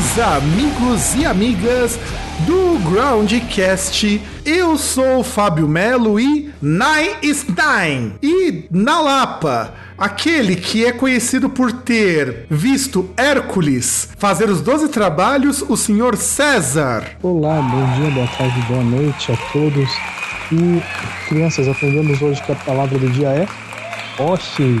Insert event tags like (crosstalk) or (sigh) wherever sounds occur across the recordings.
Amigos e amigas do Groundcast. Eu sou o Fábio Melo e Nine Nine. E na Lapa, aquele que é conhecido por ter visto Hércules fazer os 12 trabalhos, o senhor César. Olá, bom dia, boa tarde, boa noite a todos. E crianças, aprendemos hoje que a palavra do dia é Oxi.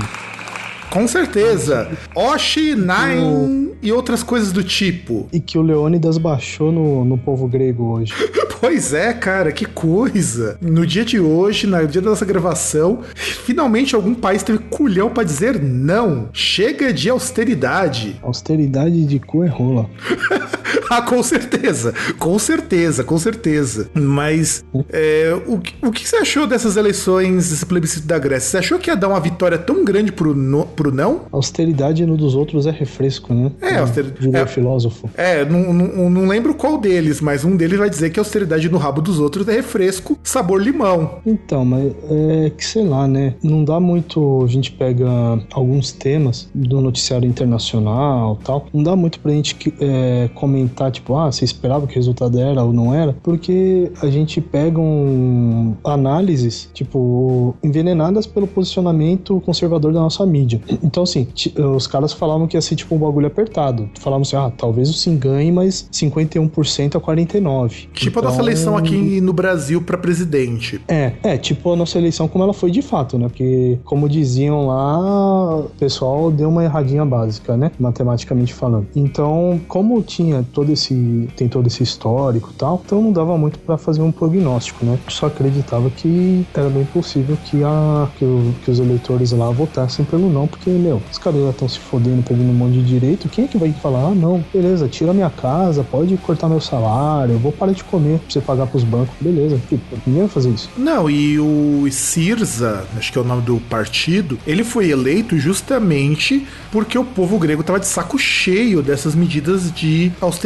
Com certeza. Oshi, Nine e outras coisas do tipo. E que o Leônidas baixou no, no povo grego hoje. (laughs) Pois é, cara, que coisa. No dia de hoje, no dia da nossa gravação, finalmente algum país teve culhão pra dizer não. Chega de austeridade. Austeridade de cu é rola. (laughs) (laughs) ah, com certeza. Com certeza, com certeza. Mas é, o, que- o que você achou dessas eleições, desse plebiscito da Grécia? Você achou que ia dar uma vitória tão grande pro, no, pro não? Austeridade no dos outros é refresco, né? É, auster- Diria é. filósofo. É, não, não, não lembro qual deles, mas um deles vai dizer que a austeridade no rabo dos outros é refresco, sabor limão. Então, mas é que sei lá, né? Não dá muito. A gente pega alguns temas do noticiário internacional tal. Não dá muito pra gente é, comentar, tipo, ah, você esperava que o resultado era ou não era, porque a gente pega um, análises, tipo, envenenadas pelo posicionamento conservador da nossa mídia. Então, assim, os caras falavam que ia ser tipo um bagulho apertado. Falavam assim, ah, talvez o Sim ganhe, mas 51% a 49%. Tipo a Então, nossa eleição aqui no Brasil pra presidente. é, é, tipo a nossa eleição como ela foi de fato, né? Porque, como diziam lá, o pessoal deu uma erradinha básica, né? Matematicamente falando. Então, como tinha todo esse. tem todo esse histórico tal, então não dava muito pra fazer um prognóstico, né? Só acreditava que era bem possível que, a, que, o- que os eleitores lá votassem pelo não, porque, meu, os caras já estão se fodendo, pegando um monte de direito. Quem é que vai falar, ah, não, beleza, tira minha casa, pode cortar meu salário, eu vou parar de comer pra você pagar pros bancos, beleza. Tipo, ninguém vai fazer isso. Não, e o Sirza, acho que é o nome do partido, ele foi eleito justamente porque o povo grego tava de saco cheio dessas medidas de austeridade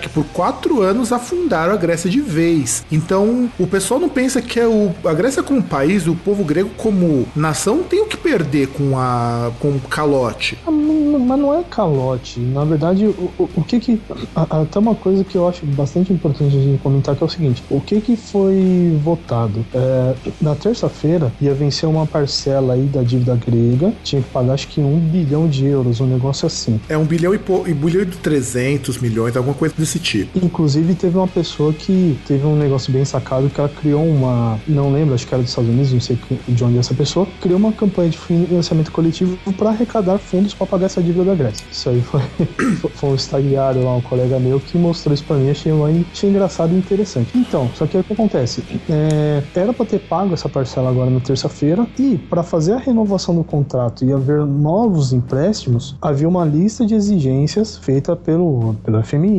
que por quatro anos afundaram a Grécia de vez. Então, o pessoal não pensa que é o, a Grécia como país, o povo grego como nação, tem o que perder com, a, com o calote. Ah, mas não é calote. Na verdade, o, o, o que que. Até uma coisa que eu acho bastante importante a gente comentar que é o seguinte: o que que foi votado? É, na terça-feira ia vencer uma parcela aí da dívida grega, tinha que pagar acho que um bilhão de euros, um negócio assim. É um bilhão e, po, e bilhão e 300 milhões, alguma coisa desse tipo. Inclusive, teve uma pessoa que teve um negócio bem sacado que ela criou uma. Não lembro, acho que era dos Estados Unidos, não sei de onde é essa pessoa. Criou uma campanha de financiamento coletivo para arrecadar fundos para pagar essa dívida da Grécia. Isso aí foi, (laughs) foi um estagiário lá, um colega meu, que mostrou isso pra mim. Achei, achei engraçado e interessante. Então, só que aí o que acontece? É, era para ter pago essa parcela agora na terça-feira e para fazer a renovação do contrato e haver novos empréstimos, havia uma lista de exigências feita pelo, pelo FMI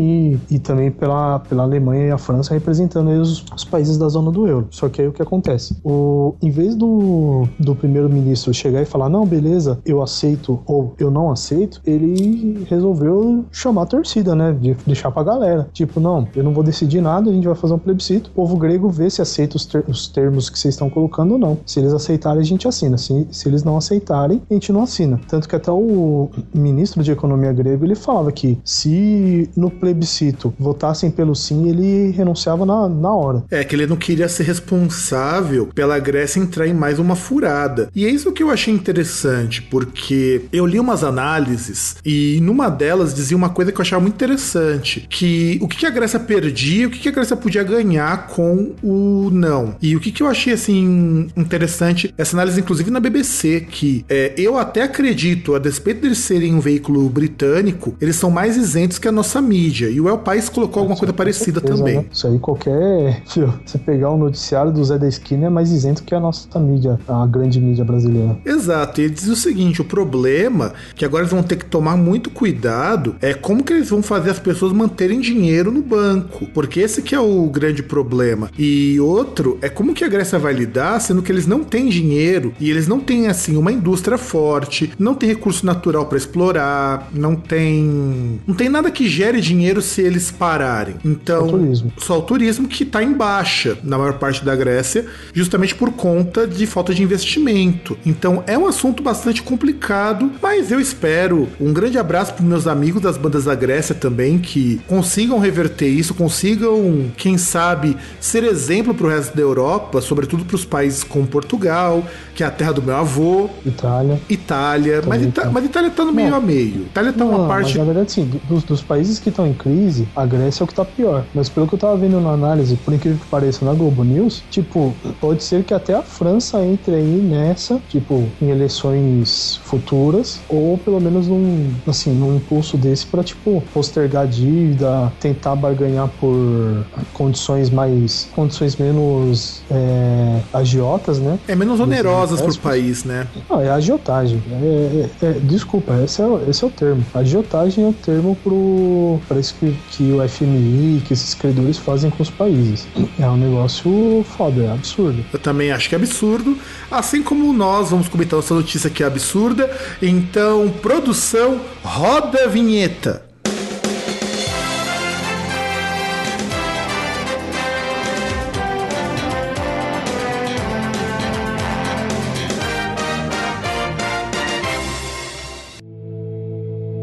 e também pela, pela Alemanha e a França representando os, os países da zona do euro. Só que aí o que acontece? O, em vez do, do primeiro-ministro chegar e falar, não, beleza, eu aceito ou eu não aceito, ele resolveu chamar a torcida, né? De deixar pra galera. Tipo, não, eu não vou decidir nada, a gente vai fazer um plebiscito. O povo grego vê se aceita os, ter- os termos que vocês estão colocando ou não. Se eles aceitarem, a gente assina. Se, se eles não aceitarem, a gente não assina. Tanto que até o ministro de economia grego, ele falava que se no plebiscito votassem pelo sim, ele renunciava na, na hora. É que ele não queria ser responsável pela Grécia entrar em mais uma furada. E é isso que eu achei interessante, porque eu li umas análises. E numa delas dizia uma coisa que eu achava muito interessante: que o que a Grécia perdia, o que a Grécia podia ganhar com o não. E o que, eu achei assim interessante, essa análise, inclusive na BBC, que é, eu até acredito, a despeito deles serem um veículo britânico, eles são mais isentos que a nossa mídia. E o El País colocou alguma coisa parecida certeza, também. Né? Isso aí, qualquer. (laughs) Você pegar o noticiário do Zé da Esquina é mais isento que a nossa mídia, a grande mídia brasileira. Exato. E ele diz o seguinte: o problema, que agora eles vão ter que tomar muito cuidado, é como que eles vão fazer as pessoas manterem dinheiro no banco. Porque esse que é o grande problema. E outro é como que a Grécia vai lidar, sendo que eles não têm dinheiro e eles não têm, assim, uma indústria forte, não tem recurso natural para explorar, não tem. Não tem nada que gere dinheiro se eles pararem. Então. Só o turismo. Só o turismo que tá em baixa na maior parte da Grécia, justamente por conta de falta de investimento. Então é um assunto bastante complicado, mas eu espero. Um grande abraço para meus amigos das bandas da Grécia também, que consigam reverter isso, consigam, quem sabe, ser exemplo para o resto da Europa, sobretudo para os países como Portugal, que é a terra do meu avô. Itália. Itália. Mas, Ita mas, Itália está no meio a meio. Itália está uma parte. Mas, na verdade, sim, dos, dos países que estão em crise, a Grécia é o que está pior. Mas pelo que eu estava vendo na análise, por incrível que pareça, na Globo News, tipo, pode ser que até a França entre aí nessa, tipo, em eleições futuras, ou pelo menos num, assim, num impulso desse para tipo, postergar a dívida, tentar barganhar por condições mais. condições menos é, agiotas, né? É menos onerosas pro país, né? Não, é agiotagem. É, é, é, desculpa, esse é, esse é o termo. Agiotagem é o termo pro. Isso que, que o FMI, que esses credores fazem com os países. É um negócio foda, é absurdo. Eu também acho que é absurdo. Assim como nós vamos comentar essa notícia que é absurda. Então, produção, roda a vinheta.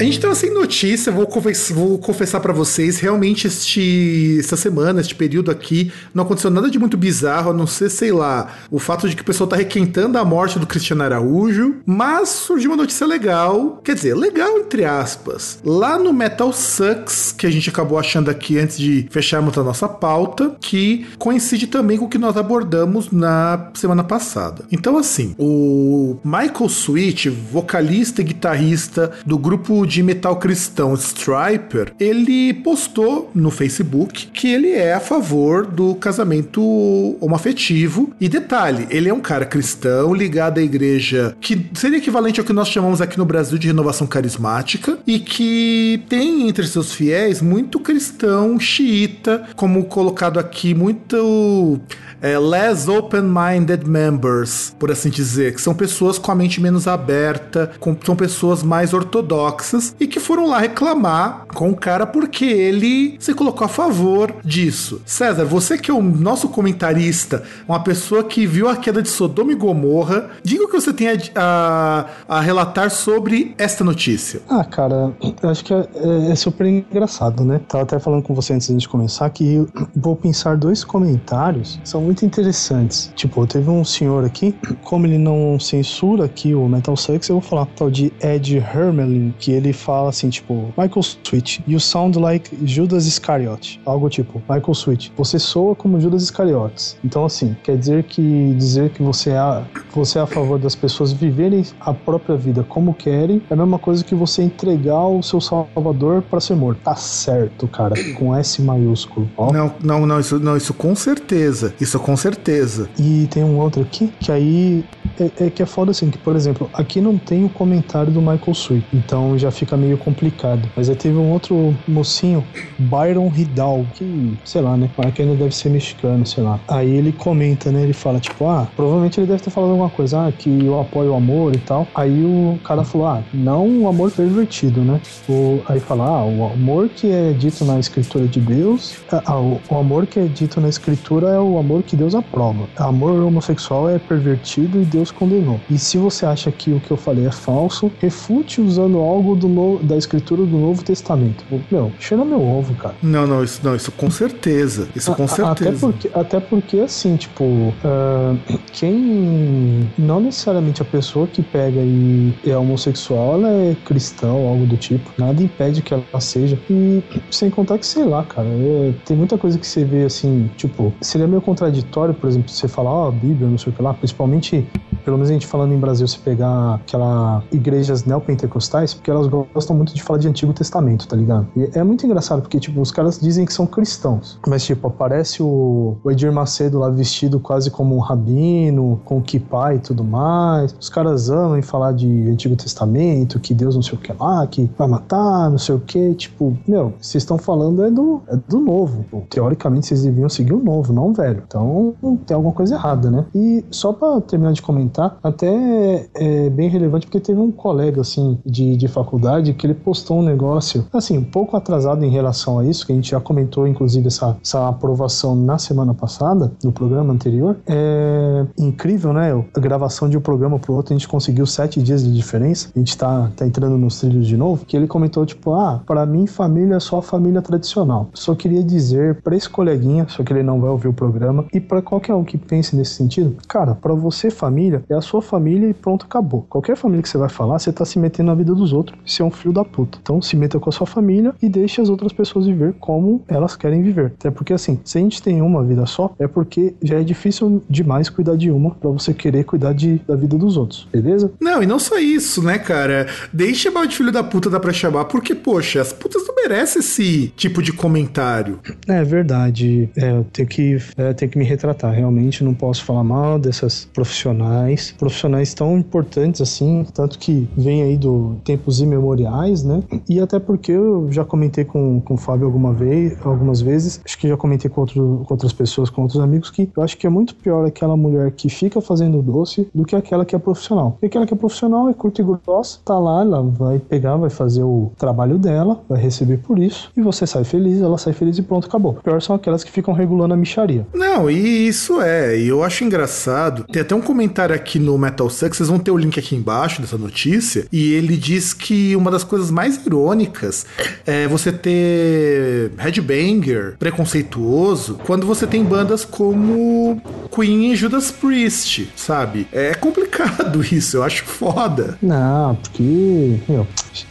A gente tava sem notícia, vou, confess vou confessar para vocês, realmente este, essa semana, este período aqui, não aconteceu nada de muito bizarro, a não ser, sei lá, o fato de que o pessoal tá requentando a morte do Cristiano Araújo, mas surgiu uma notícia legal, quer dizer, legal entre aspas. Lá no Metal Sucks, que a gente acabou achando aqui antes de fecharmos a nossa pauta, que coincide também com o que nós abordamos na semana passada. Então, assim, o Michael Sweet, vocalista e guitarrista do grupo de metal cristão Striper, ele postou no Facebook que ele é a favor do casamento homoafetivo. E detalhe, ele é um cara cristão ligado à igreja que seria equivalente ao que nós chamamos aqui no Brasil de renovação carismática e que tem entre seus fiéis muito cristão xiita, como colocado aqui, muito é, less open-minded members, por assim dizer, que são pessoas com a mente menos aberta, com, são pessoas mais ortodoxas e que foram lá reclamar com o cara porque ele se colocou a favor disso. César, você que é o nosso comentarista, uma pessoa que viu a queda de Sodoma e Gomorra, diga o que você tem a, a, a relatar sobre esta notícia. Ah, cara, acho que é, é, é super engraçado, né? Tava até falando com você antes de começar que vou pensar dois comentários são muito interessantes. Tipo, teve um senhor aqui, como ele não censura aqui o Metal Sucks, eu vou falar tal de Ed Hermelin, que ele fala assim, tipo, Michael Switch, you sound like Judas Iscariot. Algo tipo, Michael Switch, você soa como Judas Iscariotes. Então, assim, quer dizer que dizer que você é, você é a favor das pessoas viverem a própria vida como querem é a mesma coisa que você entregar o seu salvador para ser morto. Tá certo, cara, com S maiúsculo. Ó. Não, não, não, isso, não, isso com certeza. Isso isso com certeza. E tem um outro aqui que aí é, é, que é foda assim, que por exemplo, aqui não tem o comentário do Michael Sweet, então já fica meio complicado. Mas aí teve um outro mocinho, Byron Hidal, que sei lá, né? Que ainda deve ser mexicano, sei lá. Aí ele comenta, né? Ele fala tipo, ah, provavelmente ele deve ter falado alguma coisa, ah, que eu apoio o amor e tal. Aí o cara falou, ah, não o amor pervertido, né? O, aí fala, ah, o amor que é dito na escritura de Deus, ah, o, o amor que é dito na escritura é o amor que Deus aprova. Amor homossexual é pervertido e Deus condenou. E se você acha que o que eu falei é falso, refute usando algo do no, da escritura do Novo Testamento. Meu, cheira meu ovo, cara. Não, não, isso, não, isso com certeza. Isso com a, certeza. Até porque, até porque assim, tipo, uh, quem. Não necessariamente a pessoa que pega e é homossexual, ela é cristão, algo do tipo. Nada impede que ela seja. E sem contar que, sei lá, cara, é, tem muita coisa que você vê assim, tipo, seria meio contraditório, por exemplo, você falar, ó, oh, Bíblia, não sei o que lá, principalmente, pelo menos a gente falando em Brasil, você pegar aquela igrejas neopentecostais, porque elas gostam muito de falar de Antigo Testamento, tá ligado? E é muito engraçado, porque, tipo, os caras dizem que são cristãos, mas, tipo, aparece o, o Edir Macedo lá vestido quase como um rabino, com kippah e tudo mais. Os caras amam em falar de Antigo Testamento, que Deus não sei o que lá, que vai matar, não sei o que. Tipo, meu, vocês estão falando é do, é do novo. Teoricamente, vocês deviam seguir o novo, não o velho. Então, tem alguma coisa errada, né? E só para terminar de comentar, até é bem relevante porque teve um colega, assim, de, de faculdade que ele postou um negócio, assim, um pouco atrasado em relação a isso, que a gente já comentou, inclusive, essa, essa aprovação na semana passada, no programa anterior. É incrível, né? A gravação de um programa pro outro, a gente conseguiu sete dias de diferença. A gente tá, tá entrando nos trilhos de novo. Que ele comentou, tipo, ah, para mim, família é só família tradicional. Só queria dizer para esse coleguinha, só que ele não vai ouvir o programa, e para qualquer um que pense nesse sentido, cara, para você, família, é a sua família e pronto, acabou. Qualquer família que você vai falar, você tá se metendo na vida dos outros. Você é um filho da puta. Então, se meta com a sua família e deixe as outras pessoas viver como elas querem viver. Até porque, assim, se a gente tem uma vida só, é porque já é difícil demais cuidar de uma para você querer cuidar de, da vida dos outros, beleza? Não, e não só isso, né, cara? Deixe chamar de filho da puta dá pra chamar, porque, poxa, as putas não merecem esse tipo de comentário. É verdade. É, eu tenho que, é, tenho que me retratar. Realmente não posso falar mal dessas profissionais. Profissionais tão importantes assim, tanto que vem aí do tempos imemoriais, né? E até porque eu já comentei com, com o Fábio alguma vez, algumas vezes, acho que já comentei com, outro, com outras pessoas, com outros amigos, que eu acho que é muito pior aquela mulher que fica fazendo doce do que aquela que é profissional. Porque aquela que é profissional é curta e grossa, tá lá, ela vai pegar, vai fazer o trabalho dela, vai receber por isso, e você sai feliz, ela sai feliz e pronto, acabou. Pior são aquelas que ficam regulando a micharia. Não, e isso é, e eu acho engraçado. Tem até um comentário aqui no Metal Sucks, vocês vão ter o link aqui embaixo dessa notícia, e ele diz que uma das coisas mais irônicas é você ter headbanger preconceituoso quando você tem bandas como Queen e Judas Priest, sabe? É complicado (laughs) isso, eu acho foda. Não, porque, meu,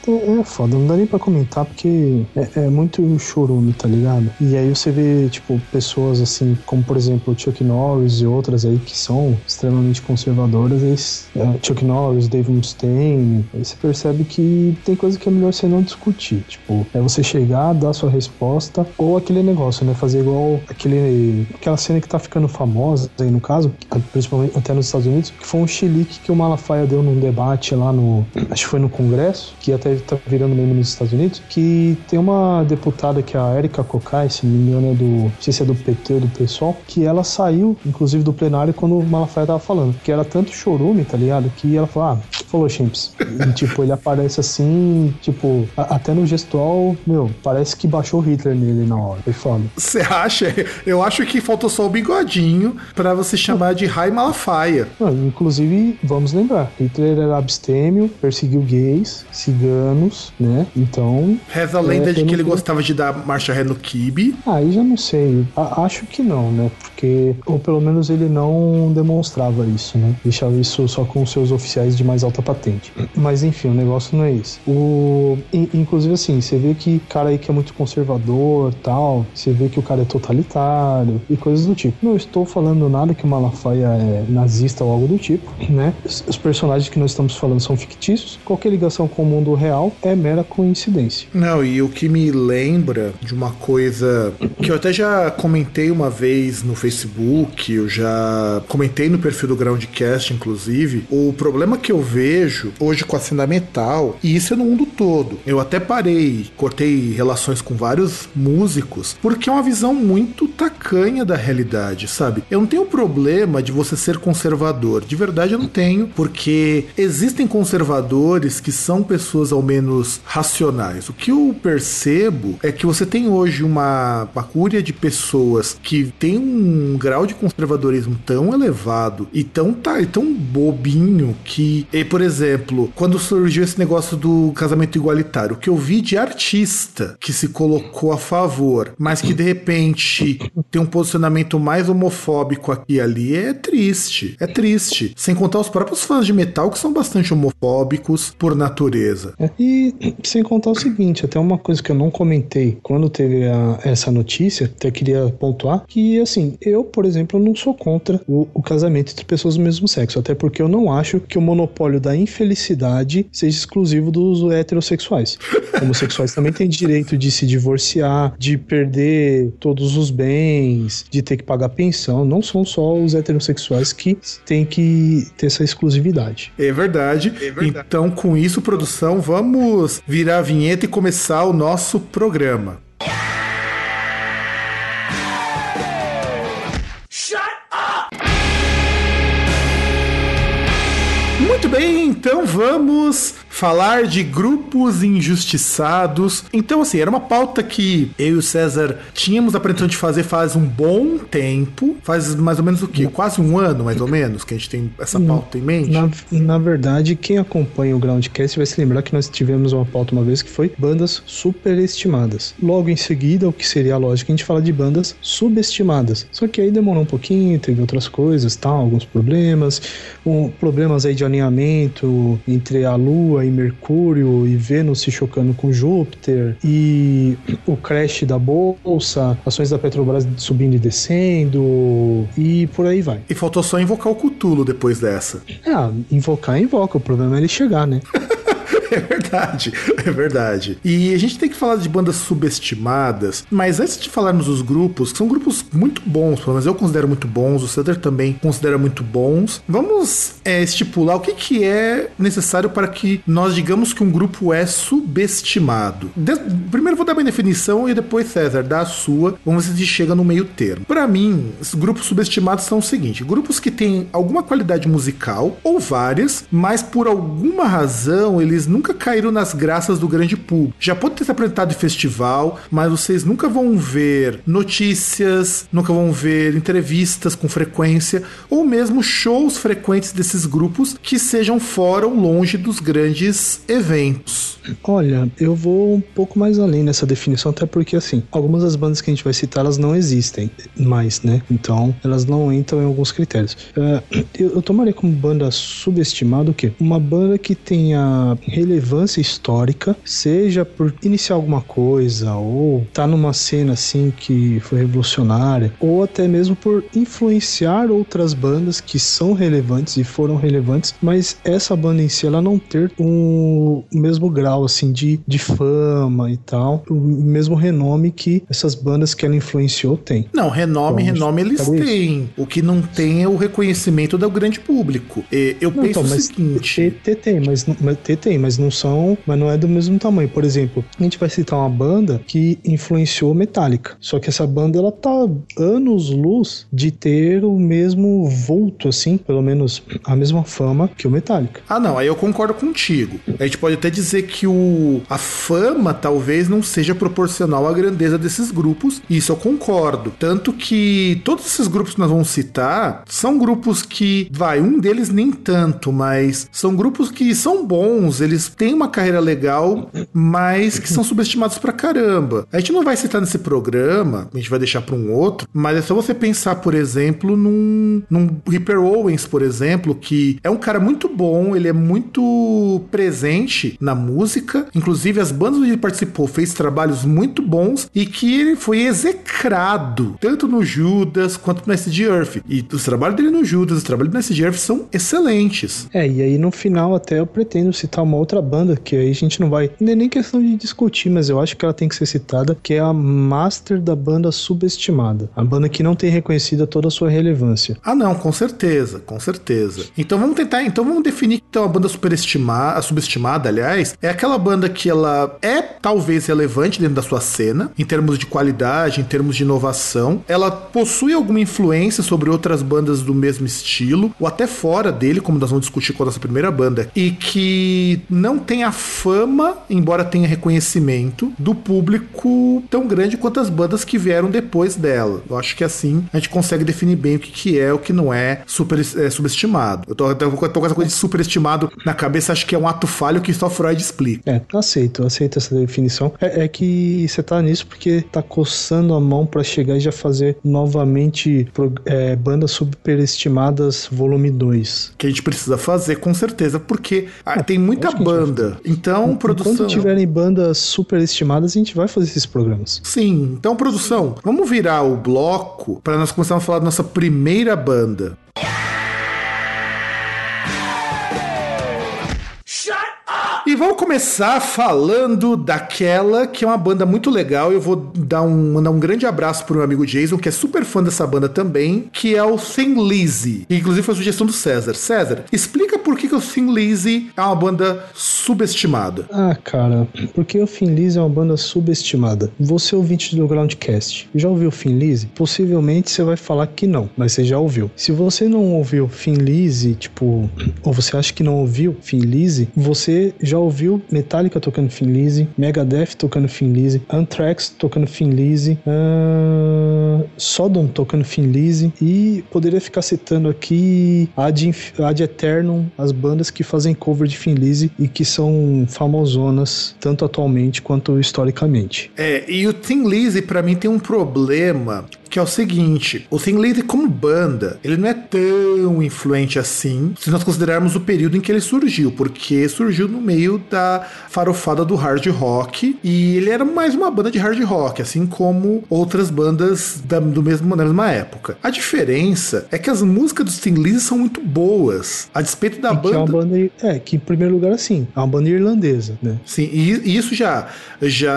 é, é foda, não dá nem pra comentar porque é, é muito chorume, tá ligado? E aí você vê, tipo, pessoas assim, como por exemplo Chuck Norris e outras aí que são extremamente conservadoras, eles, é, Chuck Norris, Dave Mustaine, aí você percebe que tem coisa que é melhor você não discutir. Tipo, é você chegar, dar sua resposta, ou aquele negócio, né? Fazer igual aquele, aquela cena que tá ficando famosa aí no caso, principalmente até nos Estados Unidos, que foi um chilique que o Malafaia deu num debate lá no. Acho que foi no Congresso, que até tá virando meme nos Estados Unidos, que tem uma deputada que é a Erika Kokai, se me engano, é do. Não sei se é do PT ou do PSOL, que ela saiu, inclusive, do plenário quando o Malafaia tava falando. Que era tanto chorume, tá ligado? Que ela falou, ah, falou Chimps. E, tipo, ele aparece assim, tipo, a, até no gestual, meu, parece que baixou Hitler nele na hora. Foi foda. Você acha? Eu acho que faltou só o bigodinho para você chamar de Rai Malafaia. Não, inclusive, vamos lembrar, Hitler era abstêmio, perseguiu gays, ciganos, né? Então. Reza a lenda é, de que ele gostava de dar marcha ré no kibe. Aí já não sei. A, acho que não, né? Porque, ou pelo menos ele não demonstrava isso, né? Deixava isso só com seus oficiais de mais alta patente. (clears throat) Mas enfim, o negócio não é esse. O, inclusive, assim, você vê que cara aí que é muito conservador tal, você vê que o cara é totalitário e coisas do tipo. Não estou falando nada que o Malafaia é nazista ou algo do tipo, (clears throat) né? Os personagens que nós estamos falando são fictícios. Qualquer ligação com o mundo real é mera coincidência. Não, e o que me lembra de uma coisa que eu até já comentei uma vez no Facebook, eu já comentei no perfil do Groundcast, inclusive, o problema que eu vejo hoje com a cena metal, e isso é no mundo todo. Eu até parei, cortei relações com vários músicos, porque é uma visão muito tacanha da realidade, sabe? Eu não tenho problema de você ser conservador. De verdade eu não tenho, porque existem conservadores que são pessoas ao menos racionais. O que eu percebo é que você tem hoje uma pacúria de pessoas que tem um grau de conservadorismo tão elevado e tão, tá, e tão bobinho que, e, por exemplo, quando surgiu esse negócio do casamento igualitário, o que eu vi de artista que se colocou a favor, mas que de repente tem um posicionamento mais homofóbico aqui e ali é triste. É triste. Sem contar os próprios fãs de metal que são bastante homofóbicos por natureza. É, e sem contar o seguinte, até uma coisa que eu não comentei quando teve a, essa notícia, até queria pontuar, que assim, eu, por exemplo, não sou contra o, o casamento entre pessoas do mesmo sexo, até porque eu não acho que o monopólio da infelicidade seja exclusivo dos heterossexuais. (laughs) Homossexuais também têm direito de se divorciar, de perder todos os bens, de ter que pagar pensão. Não são só os heterossexuais que têm que ter essa exclusividade. É verdade. é verdade. Então, com isso, produção, vamos virar a vinheta e começar o nosso programa. Muito bem, então vamos falar de grupos injustiçados. Então, assim, era uma pauta que eu e o César tínhamos a pretensão de fazer faz um bom tempo. Faz mais ou menos o quê? Quase um ano, mais ou menos, que a gente tem essa pauta em mente. Na, na verdade, quem acompanha o Groundcast vai se lembrar que nós tivemos uma pauta uma vez que foi bandas superestimadas. Logo em seguida, o que seria a lógica, a gente fala de bandas subestimadas. Só que aí demorou um pouquinho, teve outras coisas, tal, alguns problemas, um, problemas aí de alinhamento entre a Lua e Mercúrio e Vênus se chocando com Júpiter e o crash da bolsa, ações da Petrobras subindo e descendo e por aí vai. E faltou só invocar o Cutulo depois dessa. Ah, invocar, invoca. O problema é ele chegar, né? (laughs) (laughs) É verdade, é verdade. E a gente tem que falar de bandas subestimadas, mas antes de falarmos dos grupos, que são grupos muito bons, pelo menos eu considero muito bons, o Cedar também considera muito bons, vamos é, estipular o que, que é necessário para que nós digamos que um grupo é subestimado. De primeiro vou dar minha definição e depois, César, dá a sua. Vamos ver se a gente chega no meio termo. Para mim, os grupos subestimados são o seguinte: grupos que têm alguma qualidade musical, ou várias, mas por alguma razão eles nunca caíram nas graças do grande público. Já pode ter se apresentado em festival, mas vocês nunca vão ver notícias, nunca vão ver entrevistas com frequência, ou mesmo shows frequentes desses grupos que sejam fora ou longe dos grandes eventos. Olha, eu vou um pouco mais além nessa definição, até porque, assim, algumas das bandas que a gente vai citar, elas não existem mais, né? Então, elas não entram em alguns critérios. Uh, eu, eu, tomaria como banda subestimada o quê? Uma banda que tenha relevância histórica, seja por iniciar alguma coisa, ou tá numa cena, assim, que foi revolucionária, ou até mesmo por influenciar outras bandas que são relevantes e foram relevantes, mas essa banda em si, ela não ter um, o mesmo grau assim, de, de fama e tal, o mesmo renome que essas bandas que ela influenciou têm. Não, renome, então, renome eles têm. Isso. O que não tem é o reconhecimento do grande público. Eu não, penso então, o seguinte... T, tem, mas, mas T tem, mas não são, mas não é do mesmo tamanho. Por exemplo, a gente vai citar uma banda que influenciou Metallica. Só que essa banda, ela tá anos luz de ter o mesmo vulto, assim, pelo menos a mesma fama que o Metallica. Ah, não, aí eu concordo contigo. A gente pode até dizer que o, a fama talvez não seja proporcional à grandeza desses grupos. Isso eu concordo. Tanto que todos esses grupos que nós vamos citar são grupos que, vai, um deles nem tanto, mas são grupos que são bons, eles têm uma carreira legal, mas que são subestimados pra caramba. A gente não vai citar nesse programa, a gente vai deixar para um outro, mas é só você pensar, por exemplo, num, num Ripper Owens, por exemplo, que é um cara muito bom, ele é muito presente na música inclusive as bandas onde ele participou fez trabalhos muito bons e que ele foi execrado, tanto no Judas quanto no SD Earth. E os trabalhos dele no Judas, os trabalhos no SD Earth são excelentes. É, e aí no final até eu pretendo citar uma outra outra banda que aí a gente não vai. Não é nem questão de discutir, mas eu acho que ela tem que ser citada, que é a Master da banda subestimada. A banda que não tem reconhecida toda a sua relevância. Ah, não, com certeza, com certeza. Então vamos tentar, então vamos definir que então a banda superestimada, subestimada, aliás, é aquela banda que ela é talvez relevante dentro da sua cena, em termos de qualidade, em termos de inovação. Ela possui alguma influência sobre outras bandas do mesmo estilo, ou até fora dele, como nós vamos discutir com a nossa primeira banda, e que não tem a fama, embora tenha reconhecimento, do público tão grande quanto as bandas que vieram depois dela. Eu acho que assim a gente consegue definir bem o que, que é o que não é, super, é subestimado. Eu tô, tô, tô com essa coisa de superestimado na cabeça, acho que é um ato falho que só Freud explica. É, aceito, aceito essa definição. É, é que você tá nisso porque tá coçando a mão para chegar e já fazer novamente é, bandas superestimadas volume 2. Que a gente precisa fazer com certeza, porque ah, tem muita banda. Então, produção. Quando tiverem bandas superestimadas, a gente vai fazer esses programas. Sim, então, produção, vamos virar o bloco para nós começarmos a falar da nossa primeira banda. Vamos começar falando daquela que é uma banda muito legal. Eu vou dar um, mandar um grande abraço pro meu amigo Jason, que é super fã dessa banda também, que é o Thin Lizzy. Que inclusive foi a sugestão do César. César, explica por que, que o Thin Lizzy é uma banda subestimada. Ah, cara, porque o Thin Lizzy é uma banda subestimada. Você ouvinte do Groundcast, já ouviu o Thin Lizzy? Possivelmente você vai falar que não, mas você já ouviu. Se você não ouviu Thin Lizzy, tipo, ou você acha que não ouviu Thin Lizzy, você já já ouviu Metallica tocando Lizzy, Megadeth tocando Lizzy, Anthrax tocando Lizzy, uh, Sodom tocando Lizzy e poderia ficar citando aqui Ad, Ad Eternum, as bandas que fazem cover de Lizzy e que são famosonas tanto atualmente quanto historicamente. É, e o Lizzy para mim tem um problema que é o seguinte, o Thin Lizzy como banda, ele não é tão influente assim, se nós considerarmos o período em que ele surgiu, porque surgiu no meio da farofada do hard rock e ele era mais uma banda de hard rock, assim como outras bandas da, do mesmo, da mesma época. A diferença é que as músicas do Thin Lizzy são muito boas, a despeito da e banda... Que é, uma banda... é, que em primeiro lugar assim, é uma banda irlandesa, né? Sim, e, e isso já, já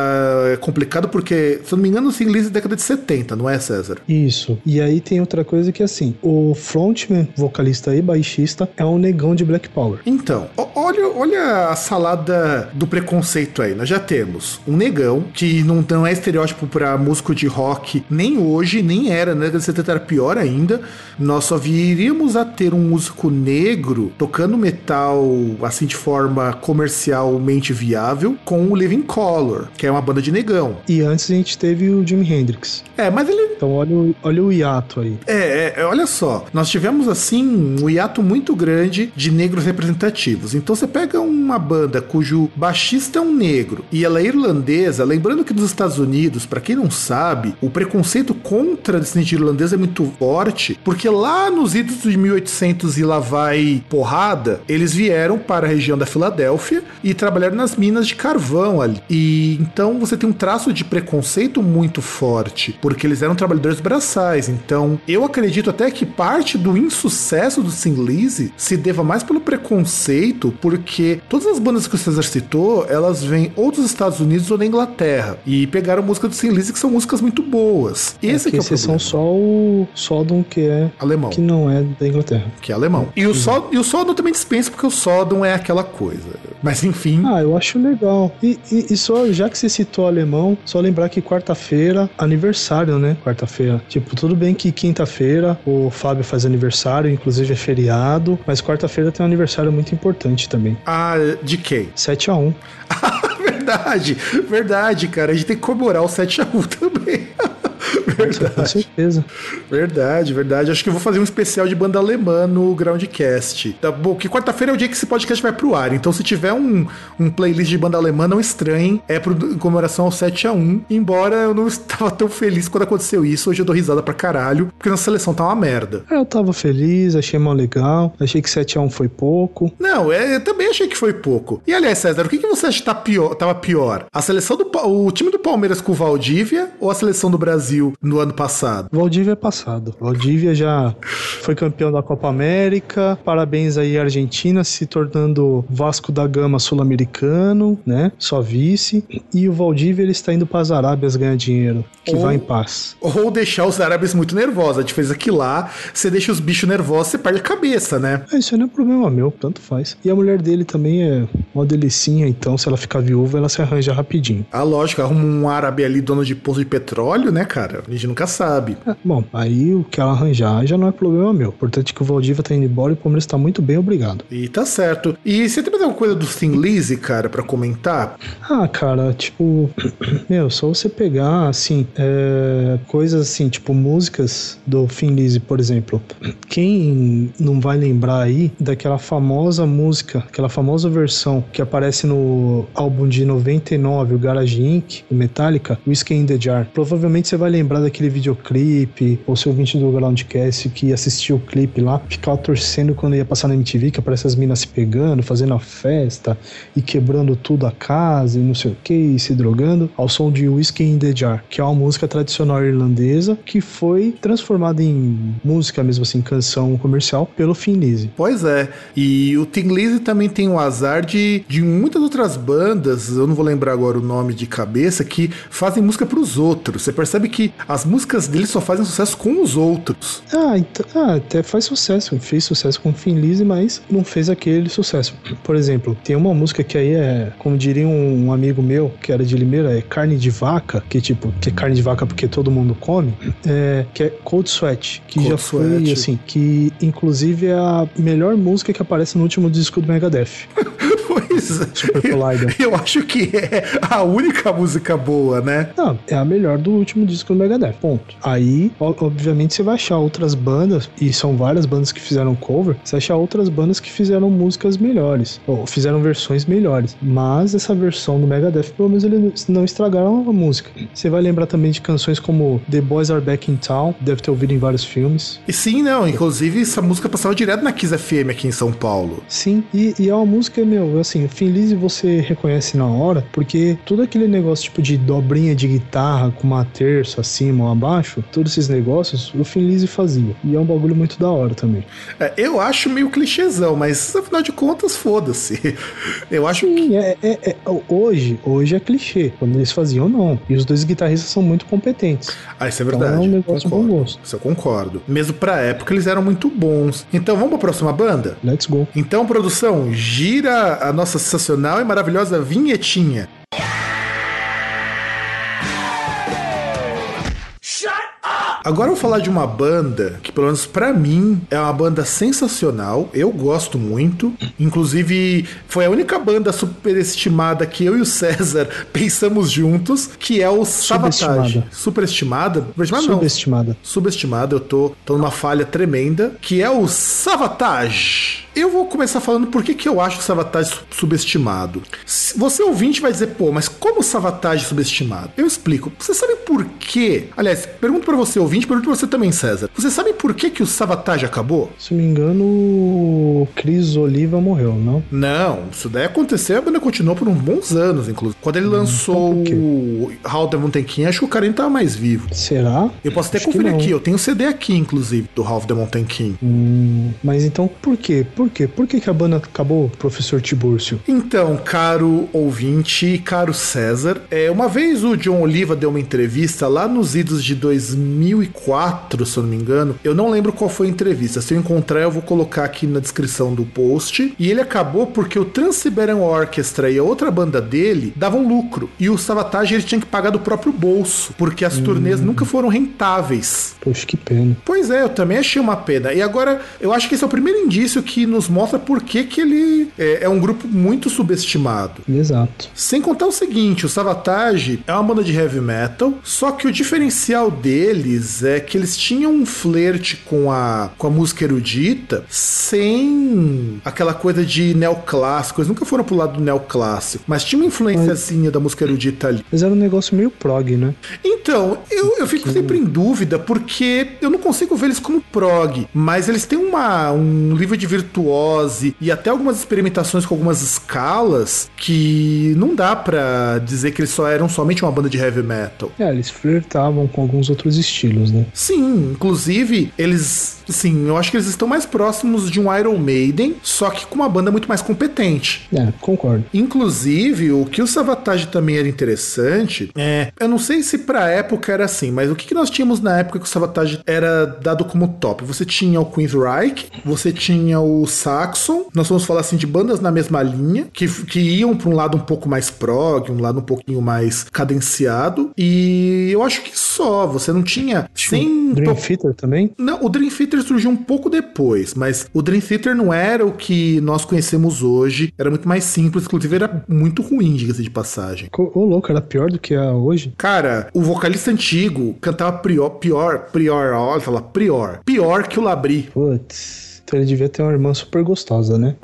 é complicado porque, se eu não me engano, o Thin Lizzy é década de 70, não é, César? César. Isso. E aí tem outra coisa que assim, o frontman, vocalista e baixista, é um negão de Black Power. Então, olha, olha a salada do preconceito aí. Nós já temos um negão, que não, não é estereótipo para músico de rock, nem hoje, nem era, né? De 70 era pior ainda. Nós só viríamos a ter um músico negro tocando metal assim de forma comercialmente viável com o Living Color, que é uma banda de negão. E antes a gente teve o Jimi Hendrix. É, mas ele. Então olha o, olha o hiato aí. É, é, olha só. Nós tivemos assim um hiato muito grande de negros representativos. Então você pega uma banda cujo baixista é um negro e ela é irlandesa, lembrando que nos Estados Unidos, para quem não sabe, o preconceito contra a descendente irlandesa é muito forte, porque lá nos idos de 1800 e lá vai porrada, eles vieram para a região da Filadélfia e trabalharam nas minas de carvão ali. E então você tem um traço de preconceito muito forte, porque eles eram trabalhadores braçais. Então, eu acredito até que parte do insucesso do Sin Lizzy se deva mais pelo preconceito, porque todas as bandas que o César citou, elas vêm ou dos Estados Unidos ou da Inglaterra. E pegaram música do Sin Lizzy que são músicas muito boas. É Esse é, que é o problema. só o Sodom que é alemão. Que não é da Inglaterra. Que é alemão. E o, Sodom, e o Sodom também dispensa porque o Sodom é aquela coisa. Mas enfim. Ah, eu acho legal. E, e, e só, já que você citou alemão, só lembrar que quarta-feira, aniversário, né? Quarta-feira. Tipo, tudo bem que quinta-feira o Fábio faz aniversário, inclusive é feriado, mas quarta-feira tem um aniversário muito importante também. Ah, de quem? (laughs) 7 a 1 verdade, verdade, cara. A gente tem que comemorar o 7 a 1 (laughs) também. Verdade. Com certeza. Verdade, verdade. Acho que eu vou fazer um especial de banda alemã no Groundcast. Tá bom, que quarta-feira é o dia que esse podcast vai pro ar. Então, se tiver um, um playlist de banda alemã, não estranhem. É pro, em comemoração ao 7x1. Embora eu não (laughs) estava tão feliz quando aconteceu isso. Hoje eu dou risada pra caralho, porque nossa seleção tá uma merda. É, eu tava feliz, achei mal legal. Achei que 7x1 foi pouco. Não, é, eu também achei que foi pouco. E aliás, César, o que, que você acha que tá pior, tava pior? A seleção do. O time do Palmeiras com o Valdívia ou a seleção do Brasil no ano passado? Valdívia é passado. Valdívia já foi campeão da Copa América. Parabéns aí, Argentina, se tornando Vasco da Gama sul-americano, né? Só vice. E o Valdívia ele está indo para as Arábias ganhar dinheiro. Que Ou- vai em paz. Ou deixar os árabes muito nervosos. A gente fez aqui lá, você deixa os bichos nervosos, você perde a cabeça, né? É, isso aí não é problema meu, tanto faz. E a mulher dele também é uma delicinha, então se ela ficar viúva, ela se arranja rapidinho. Ah, lógico, arruma um árabe ali, dono de poço de petróleo, né, cara? A gente nunca sabe. É, bom, aí o que ela arranjar já não é problema meu. Importante é que o Valdívia tá indo embora e o Palmeiras tá muito bem, obrigado. E tá certo. E você tem mais alguma coisa do Thin Lizzy, cara, pra comentar? Ah, cara, tipo, (clears throat) meu, só você pegar, assim, é, coisas assim, tipo, músicas do Thin Lizzy, por exemplo. (clears throat) Quem não vai lembrar aí daquela famosa música, aquela famosa versão que aparece no álbum de 99, o Garage Inc., do Metallica, Whiskey in the Jar. Provavelmente você vai lembrar daquele videoclipe, ou seu ouvinte do Groundcast que assistiu o clipe lá, ficava torcendo quando ia passar na MTV, que aparece as minas se pegando, fazendo a festa e quebrando tudo a casa e não sei o que, e se drogando, ao som de Whiskey in the Jar, que é uma música tradicional irlandesa que foi transformada em música, mesmo assim, canção comercial, pelo Lizzy. Pois é. E o Lizzy também tem o azar de, de muitas outras bandas, eu não vou lembrar agora o nome de cabeça, que fazem música pros outros. Você percebe que as músicas dele só fazem sucesso com os outros. Ah, então, ah, até faz sucesso, fez sucesso com Lizzy, mas não fez aquele sucesso. Por exemplo, tem uma música que aí é, como diria um amigo meu, que era de Limeira, é carne de vaca, que tipo, que é carne de vaca porque todo mundo come, é, que é Cold Sweat, que Cold já foi, Sweat. assim, que inclusive é a melhor música que aparece no último disco do Megadeth, (laughs) Pois é. Super Collider. (laughs) Eu acho que é a única música boa, né? Não, é a melhor do último disco do Megadeth, ponto. Aí, obviamente, você vai achar outras bandas, e são várias bandas que fizeram cover, você vai achar outras bandas que fizeram músicas melhores, ou fizeram versões melhores. Mas essa versão do Megadeth, pelo menos, eles não estragaram a música. Você vai lembrar também de canções como The Boys Are Back in Town, deve ter ouvido em vários filmes. E sim, não. Inclusive, essa música passava direto na Kiss FM aqui em São Paulo. Sim, e, e é uma música, meu, assim, Feliz você reconhece na hora, porque todo aquele negócio tipo de dobrinha de guitarra com uma terça acima ou abaixo, todos esses negócios, o Feliz fazia. E é um bagulho muito da hora também. É, eu acho meio clichêzão, mas afinal de contas, foda-se. (laughs) Eu acho que. Sim, é, é- é- hoje, hoje é clichê. Quando eles faziam, não. E os dois guitarristas são muito competentes. Ah, isso é Então verdade. é um negócio concordo. bom gosto. Isso eu concordo. Mesmo pra época, eles eram muito bons. Então vamos pra próxima banda? Let's go. Então, produção, gira a nossa sensacional e maravilhosa vinhetinha. Agora eu vou falar de uma banda que, pelo menos pra mim, é uma banda sensacional. Eu gosto muito. Inclusive, foi a única banda superestimada que eu e o César (laughs) pensamos juntos, que é o Savatage. Superestimada? Superestimada não. Subestimada. Subestimada, eu tô, tô numa falha tremenda, que é o Savatage. Eu vou começar falando por que, que eu acho o Savatage su- subestimado. Você ouvinte vai dizer, pô, mas como o Savatage é subestimado? Eu explico. Você sabe por quê? Aliás, pergunto pra você ouvinte, pergunto pra você também, César. Você sabe por que, que o Savatage acabou? Se me engano, o Cris Oliva morreu, não? Não, isso daí aconteceu e a banda continuou por uns bons anos, inclusive. Quando ele lançou então o How the Mountain King, acho que o cara nem tava mais vivo. Será? Eu posso até Acho conferir aqui, eu tenho o CD aqui, inclusive, do Half the Mountain King. Hum, mas então, por quê? Por quê? Por que, que a banda acabou, professor Tibúrcio? Então, caro ouvinte, caro César, é, uma vez o John Oliva deu uma entrevista lá nos idos de 2004, se eu não me engano. Eu não lembro qual foi a entrevista. Se eu encontrar, eu vou colocar aqui na descrição do post. E ele acabou porque o Trans-Siberian Orchestra e a outra banda dele davam lucro. E o Savatage ele tinha que pagar do próprio bolso, porque as turnês nunca foram rentáveis. Poxa, que pena. Pois é, eu também achei uma pena. E agora, eu acho que esse é o primeiro indício que nos mostra por que, que ele é, é um grupo muito subestimado. Exato. Sem contar o seguinte, o Savatage é uma banda de heavy metal, só que o diferencial deles é que eles tinham um flerte com a, com a música erudita sem aquela coisa de neoclássico. Eles nunca foram pro lado do neoclássico, mas tinha uma influenciazinha da música erudita ali. Mas era um negócio meio prog, né? Então, eu, eu fico sempre em dúvida, porque eu não consigo ver eles como prog, mas eles têm uma, um livro de virtuose virtuose e até algumas experimentações com algumas escalas que não dá para dizer que eles só eram somente uma banda de heavy metal. É, eles flertavam com alguns outros estilos, né? Sim, inclusive eles Sim, eu acho que eles estão mais próximos de um Iron Maiden, só que com uma banda muito mais competente. É, concordo. Inclusive, o que o Savatage também era interessante é. Eu não sei se pra época era assim, mas o que, que nós tínhamos na época que o Savatage era dado como top? Você tinha o Queensryche, você tinha o Saxon, nós vamos falar assim de bandas na mesma linha, que, que iam pra um lado um pouco mais prog, um lado um pouquinho mais cadenciado, e eu acho que só, você não tinha. Tinha sem. Dream Theater também? Não, o Dream Theater Theater surgiu um pouco depois, mas o Dream Theater não era o que nós conhecemos hoje. Era muito mais simples, inclusive era muito ruim, diga-se de passagem. Ô, louco, era pior do que a hoje? Cara, o vocalista antigo cantava pior, pior, pior, olha, fala pior, pior que o Labri. Putz. Então ele devia ter uma irmã super gostosa, né?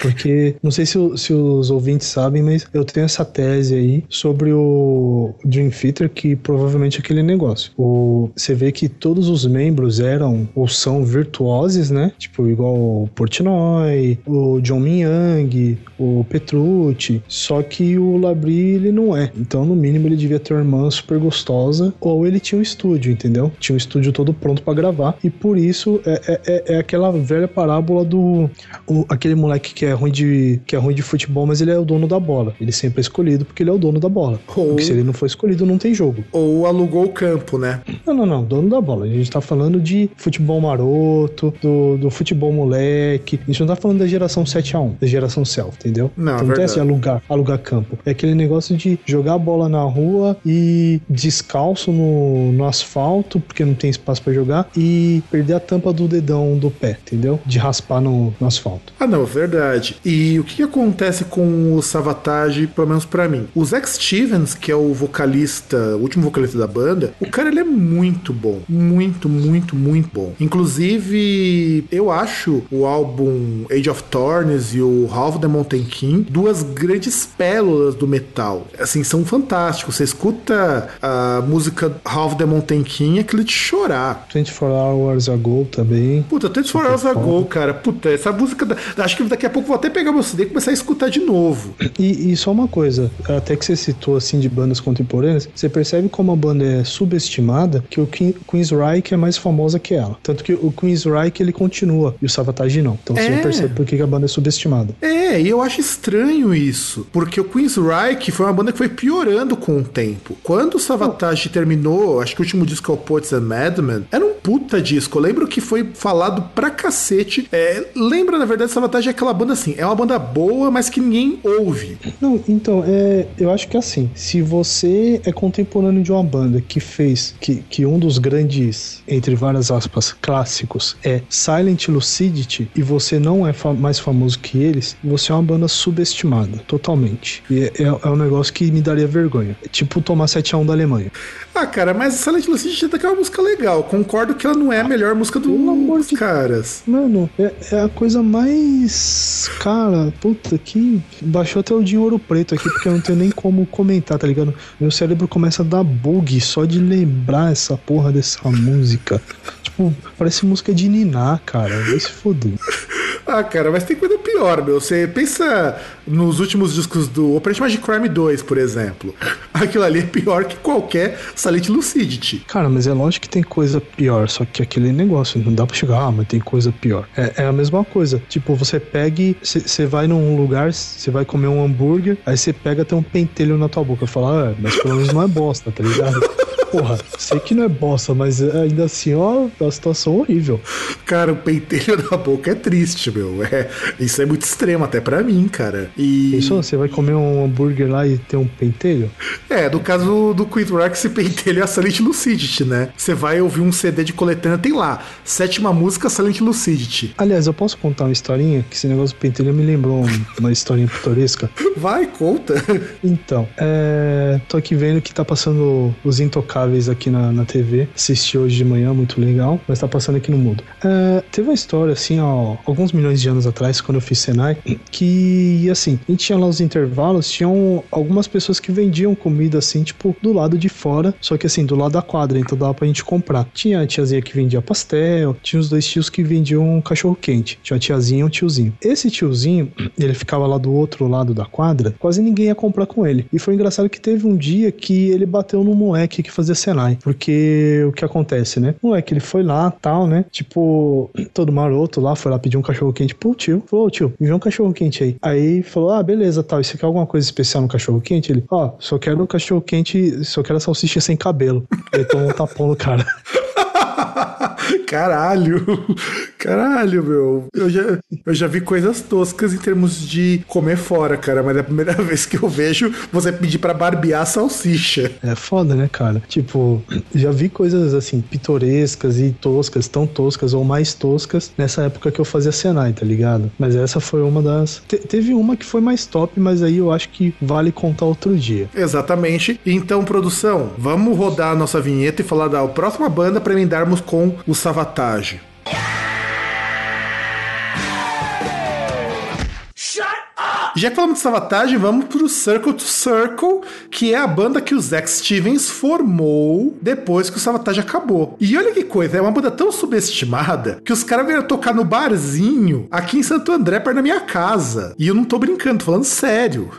Porque, (laughs) não sei se, se, os ouvintes sabem, mas eu tenho essa tese aí sobre o Dream Theater, que provavelmente é aquele negócio. O, você vê que todos os membros eram ou são virtuosos, né? Tipo, igual o Portnoy, o John Young, o Petrucci. Só que o Labrie, ele não é. Então, no mínimo, ele devia ter uma irmã super gostosa, ou ele tinha um estúdio, entendeu? Tinha um estúdio todo pronto para gravar. E por isso é, é, é, é aquela velha parábola do o, aquele moleque que é ruim de que é ruim de futebol, mas ele é o dono da bola. Ele sempre é escolhido porque ele é o dono da bola. Ou, porque se ele não for escolhido, não tem jogo. Ou alugou o campo, né? Não, não, não. Dono da bola. A gente tá falando de futebol maroto, do, do futebol moleque. A gente não tá falando da geração 7 a 1 da geração self, entendeu? Não, então, não tem assim alugar, alugar campo. É aquele negócio de jogar a bola na rua e descalço no, no asfalto, porque não tem espaço para jogar, e perder a tampa do dedão do pé, entendeu? De raspar no, no asfalto. Ah, não, verdade. E o que, acontece com o Savatage, pelo menos para mim? O Zack Stevens, que é o vocalista, o último vocalista da banda, o cara ele é muito bom. Muito, muito, muito bom. Inclusive, eu acho o álbum Age of Thorns e o Half the Mountain King duas grandes pérolas do metal. Assim, são fantásticos. Você escuta a música Half the Mountain King, é aquele de chorar. 24 Hours Ago também. Puta, 24 Hours Ago Gol, cara. Puta, essa música. Acho que daqui a pouco vou até pegar meu CD e começar a escutar de novo. E, e só uma coisa, até que você citou assim de bandas contemporâneas, você percebe como a banda é subestimada, que o Queensryche é mais famosa que ela. Tanto que o Queensryche ele continua e o Savatage não. Então é. você percebe por que a banda é subestimada. É, e eu acho estranho isso, porque o Queensryche foi uma banda que foi piorando com o tempo. Quando o Savatage oh. terminou, acho que o último disco é o Poets and Madmen, era um puta disco. Eu lembro que foi falado pra cacete cacete. É, lembra, na verdade, Sabotage é aquela banda assim, é uma banda boa, mas que ninguém ouve. Não, então, é, eu acho que é assim, se você é contemporâneo de uma banda que fez, que, que um dos grandes, entre várias aspas, clássicos é Silent Lucidity e você não é fa mais famoso que eles, você é uma banda subestimada, totalmente. E é, é, é um negócio que me daria vergonha. É tipo tomar 7x1 da Alemanha. Ah, cara, mas Silent que é uma música legal. Concordo que ela não é a melhor música dos de... caras. Mano, é, é, a coisa mais. Cara, puta, que. Baixou até o dinheiro ouro preto aqui, porque eu não tenho nem como comentar, tá ligado? Meu cérebro começa a dar bug só de lembrar essa porra dessa música. Tipo, parece música de Niná, cara. Vai se foder. Ah, cara, mas tem coisa pior, meu. Você pensa nos últimos discos do Operation Magic Crime 2, por exemplo. Aquilo ali é pior que qualquer Silent Lucidity. Cara, mas é lógico que tem coisa pior, só que aquele negócio, não dá pra chegar, ah, mas tem coisa pior. É, é a mesma coisa. Tipo, você pega você vai num lugar, você vai comer um hambúrguer, aí você pega tem um pentelho na tua boca e fala, ah, mas pelo menos não é bosta, tá ligado? (laughs) Porra, sei que não é bosta, mas ainda assim, ó, é uma situação horrível. Cara, o pentelho (laughs) na boca é triste, meu. É, isso é muito extremo até para mim, cara. E. Isso, você vai comer um hambúrguer lá e ter um pentelho? É, no caso do Queen Rock, esse pentelho é a Silent Lucidity, né? Você vai ouvir um CD de coletânea, tem lá, sétima música Silent Lucidity. Aliás, eu posso contar uma historinha? Que esse negócio do pentelho me lembrou uma historinha pitoresca. (laughs) Vai, conta. Então, é... tô aqui vendo que tá passando os intocados intocáveis aqui na, na TV. Assisti hoje de manhã, muito legal, mas tá passando aqui no mudo. É, teve uma história, assim, ó, alguns milhões de anos atrás, quando eu fiz Senai, (clears throat) que, assim, a gente tinha lá os intervalos, tinham algumas pessoas que vendiam comida, assim, tipo, do lado de fora, só que, assim, do lado da quadra, então dava pra gente comprar. Tinha a tiazinha que vendia pastel, tinha os dois tios que vendiam cachorro quente. Tinha a tiazinha e um tiozinho. Esse tiozinho, (clears throat) ele ficava lá do outro lado da quadra, quase ninguém ia comprar com ele. E foi engraçado que teve um dia que ele bateu no moleque que fazia Senai. Porque o que acontece, né? O moleque, ele foi lá, tal, né? Tipo, (clears throat) todo maroto lá, foi lá pedir um cachorro quente pro tio. Falou, tio, me vê um cachorro quente aí. Aí falou, ah, beleza, tal. E você quer alguma coisa especial no cachorro quente? Ele, ó, oh, só quero um cachorro quente, só quero a salsicha sem cabelo. (laughs) Ele tomou um tapão no cara. (laughs) Caralho! Caralho, meu. Eu já, eu já vi coisas toscas em termos de comer fora, cara, mas é a primeira (laughs) vez que eu vejo você pedir para barbear salsicha. É foda, né, cara? Tipo, já vi coisas assim, pitorescas e toscas, tão toscas ou mais toscas nessa época que eu fazia Senai, tá ligado? Mas essa foi uma das. Te teve uma que foi mais top, mas aí eu acho que vale contar outro dia. Exatamente. Então, produção, vamos rodar a nossa vinheta e falar da próxima banda para emendarmos com o Savatage. Já que falamos de Savatage, vamos pro Circle to Circle, que é a banda que o Zack Stevens formou depois que o Savatage acabou. E olha que coisa, é uma banda tão subestimada que os caras vieram tocar no barzinho aqui em Santo André, perto da minha casa. E eu não tô brincando, tô falando sério.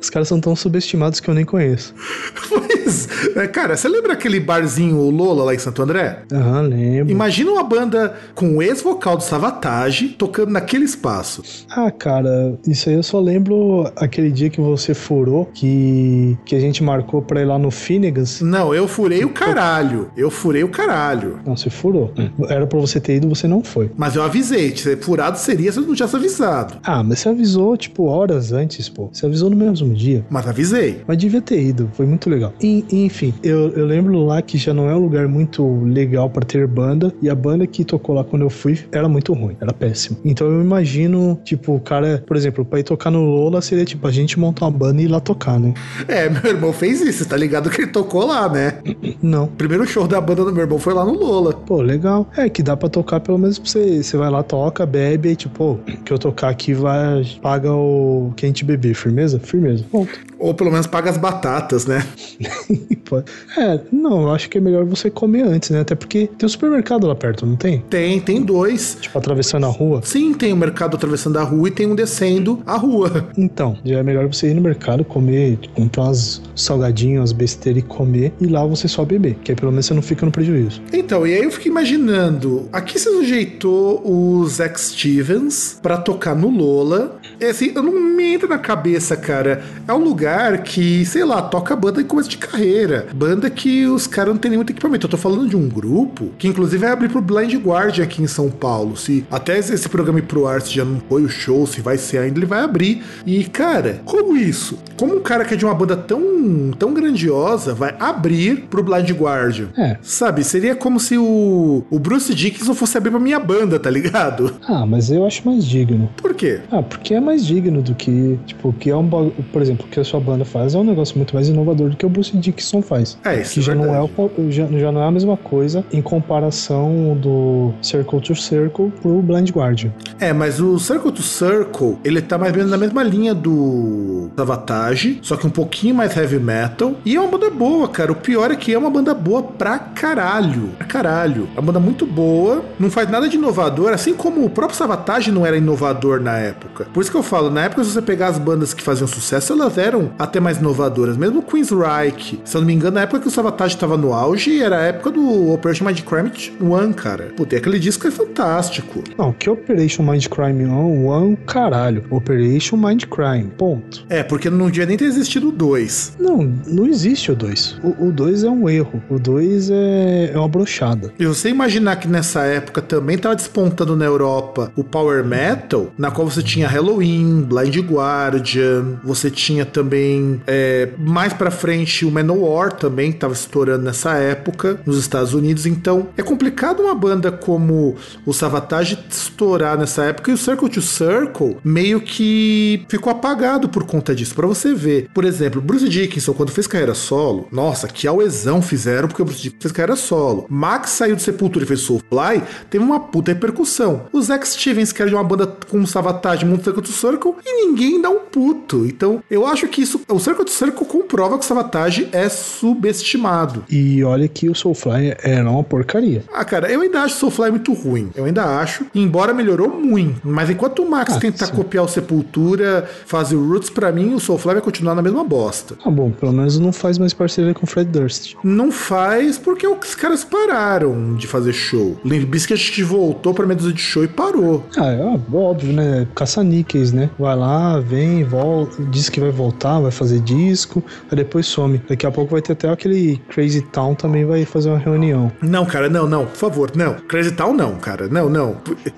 os caras são tão subestimados que eu nem conheço. (laughs) pois, é, cara, você lembra aquele barzinho Lola lá em Santo André? Aham, lembro. Imagina uma banda com o ex-vocal do Savatage tocando naquele espaço. Ah, cara, isso aí eu só lembro lembro aquele dia que você furou, que, que a gente marcou pra ir lá no Finnegan's. Não, eu furei o caralho. Eu furei o caralho. Não, você furou. Era pra você ter ido, você não foi. Mas eu avisei. Furado seria se eu não tivesse avisado. Ah, mas você avisou, tipo, horas antes, pô. Você avisou no mesmo dia. Mas avisei. Mas devia ter ido. Foi muito legal. E, enfim, eu, eu lembro lá que já não é um lugar muito legal para ter banda. E a banda que tocou lá quando eu fui era muito ruim. Era péssimo. Então eu imagino, tipo, o cara, por exemplo, pra ir tocar no Lola seria tipo a gente montar uma banda e ir lá tocar, né? É, meu irmão fez isso, tá ligado que ele tocou lá, né? Não. O primeiro show da banda do meu irmão foi lá no Lola. Pô, legal. É que dá pra tocar pelo menos pra você. Você vai lá, toca, bebe, e tipo, que eu tocar aqui vai, paga o quente beber, firmeza? Firmeza. Ponto. Ou pelo menos paga as batatas, né? (laughs) é, não, eu acho que é melhor você comer antes, né? Até porque tem um supermercado lá perto, não tem? Tem, tem dois. Tipo, atravessando a rua? Sim, tem um mercado atravessando a rua e tem um descendo a rua. (laughs) Então, já é melhor você ir no mercado, comer, comprar uns salgadinhos, umas besteiras e comer, e lá você só beber, que aí pelo menos você não fica no prejuízo. Então, e aí eu fico imaginando, aqui se sujeitou o Zack Stevens para tocar no Lola. É assim, eu não me entra na cabeça, cara. É um lugar que, sei lá, toca banda em começo de carreira. Banda que os caras não tem nenhum equipamento. Eu tô falando de um grupo que, inclusive, vai abrir pro Blind Guardian aqui em São Paulo. Se até esse programa ir pro ar, se já não foi o show, se vai ser ainda, ele vai abrir. E, cara, como isso? Como um cara que é de uma banda tão, tão grandiosa vai abrir pro Blind Guardian? É. Sabe? Seria como se o, o Bruce Dickinson fosse abrir pra minha banda, tá ligado? Ah, mas eu acho mais digno. Por quê? Ah, porque é mais digno do que, tipo, que é um. Por exemplo, o que a sua banda faz é um negócio muito mais inovador do que o Bruce Dickinson faz. É, isso que é já não é, o, já, já não é a mesma coisa em comparação do Circle to Circle pro Blind Guardian. É, mas o Circle to Circle, ele tá mais ou menos na mesma linha do Savatage, só que um pouquinho mais heavy metal. E é uma banda boa, cara. O pior é que é uma banda boa pra caralho. Pra caralho. É uma banda muito boa, não faz nada de inovador, assim como o próprio Savatage não era inovador na época. Por isso que eu falo, na época, se você pegar as bandas que faziam sucesso, elas eram até mais inovadoras. Mesmo o Queensryche, se eu não me engano, na época que o Savatage tava no auge, era a época do Operation Mindcrime One, cara. Tem aquele disco é fantástico. Não, que Operation Mind Crime 1, One, caralho. Operation Mind Crime, ponto. É, porque não devia nem ter existido o 2. Não, não existe o 2. O 2 é um erro. O 2 é, é uma brochada. E você imaginar que nessa época também tava despontando na Europa o Power Metal, na qual você tinha Halloween, Blind Guardian, você tinha também é, mais pra frente o Manowar também, que tava estourando nessa época nos Estados Unidos. Então é complicado uma banda como o Savatage estourar nessa época e o Circle to Circle meio que ficou apagado por conta disso. Pra você vê, por exemplo, Bruce Dickinson, quando fez carreira solo, nossa, que auezão fizeram porque o Bruce Dickinson fez carreira solo. Max saiu de Sepultura e fez Soulfly, teve uma puta repercussão. O Zack Stevens, que era de uma banda com Savatage, Mundo Circle to Circle, e ninguém dá um puto. Então, eu acho que isso, o Circle to Circle comprova que o Savatage é subestimado. E olha que o Soulfly era uma porcaria. Ah, cara, eu ainda acho o Soulfly muito ruim. Eu ainda acho, embora melhorou muito. Mas enquanto o Max Ah, tentar sim. copiar o Sepultura, fazer o Roots, pra mim, o Soulfly vai continuar na mesma bosta. Ah, bom, pelo menos não faz mais parceria com o Fred Durst. Não faz porque os caras pararam de fazer show. O Limp Bizkit voltou pra mesa de show e parou. Ah, é óbvio, né? Caça-níqueis, né? Vai lá, vem, volta, diz que vai voltar, vai fazer disco, aí depois some. Daqui a pouco vai ter até aquele Crazy Town também vai fazer uma reunião. Não, cara, não, não, por favor, não. Crazy Town não, cara, não, não.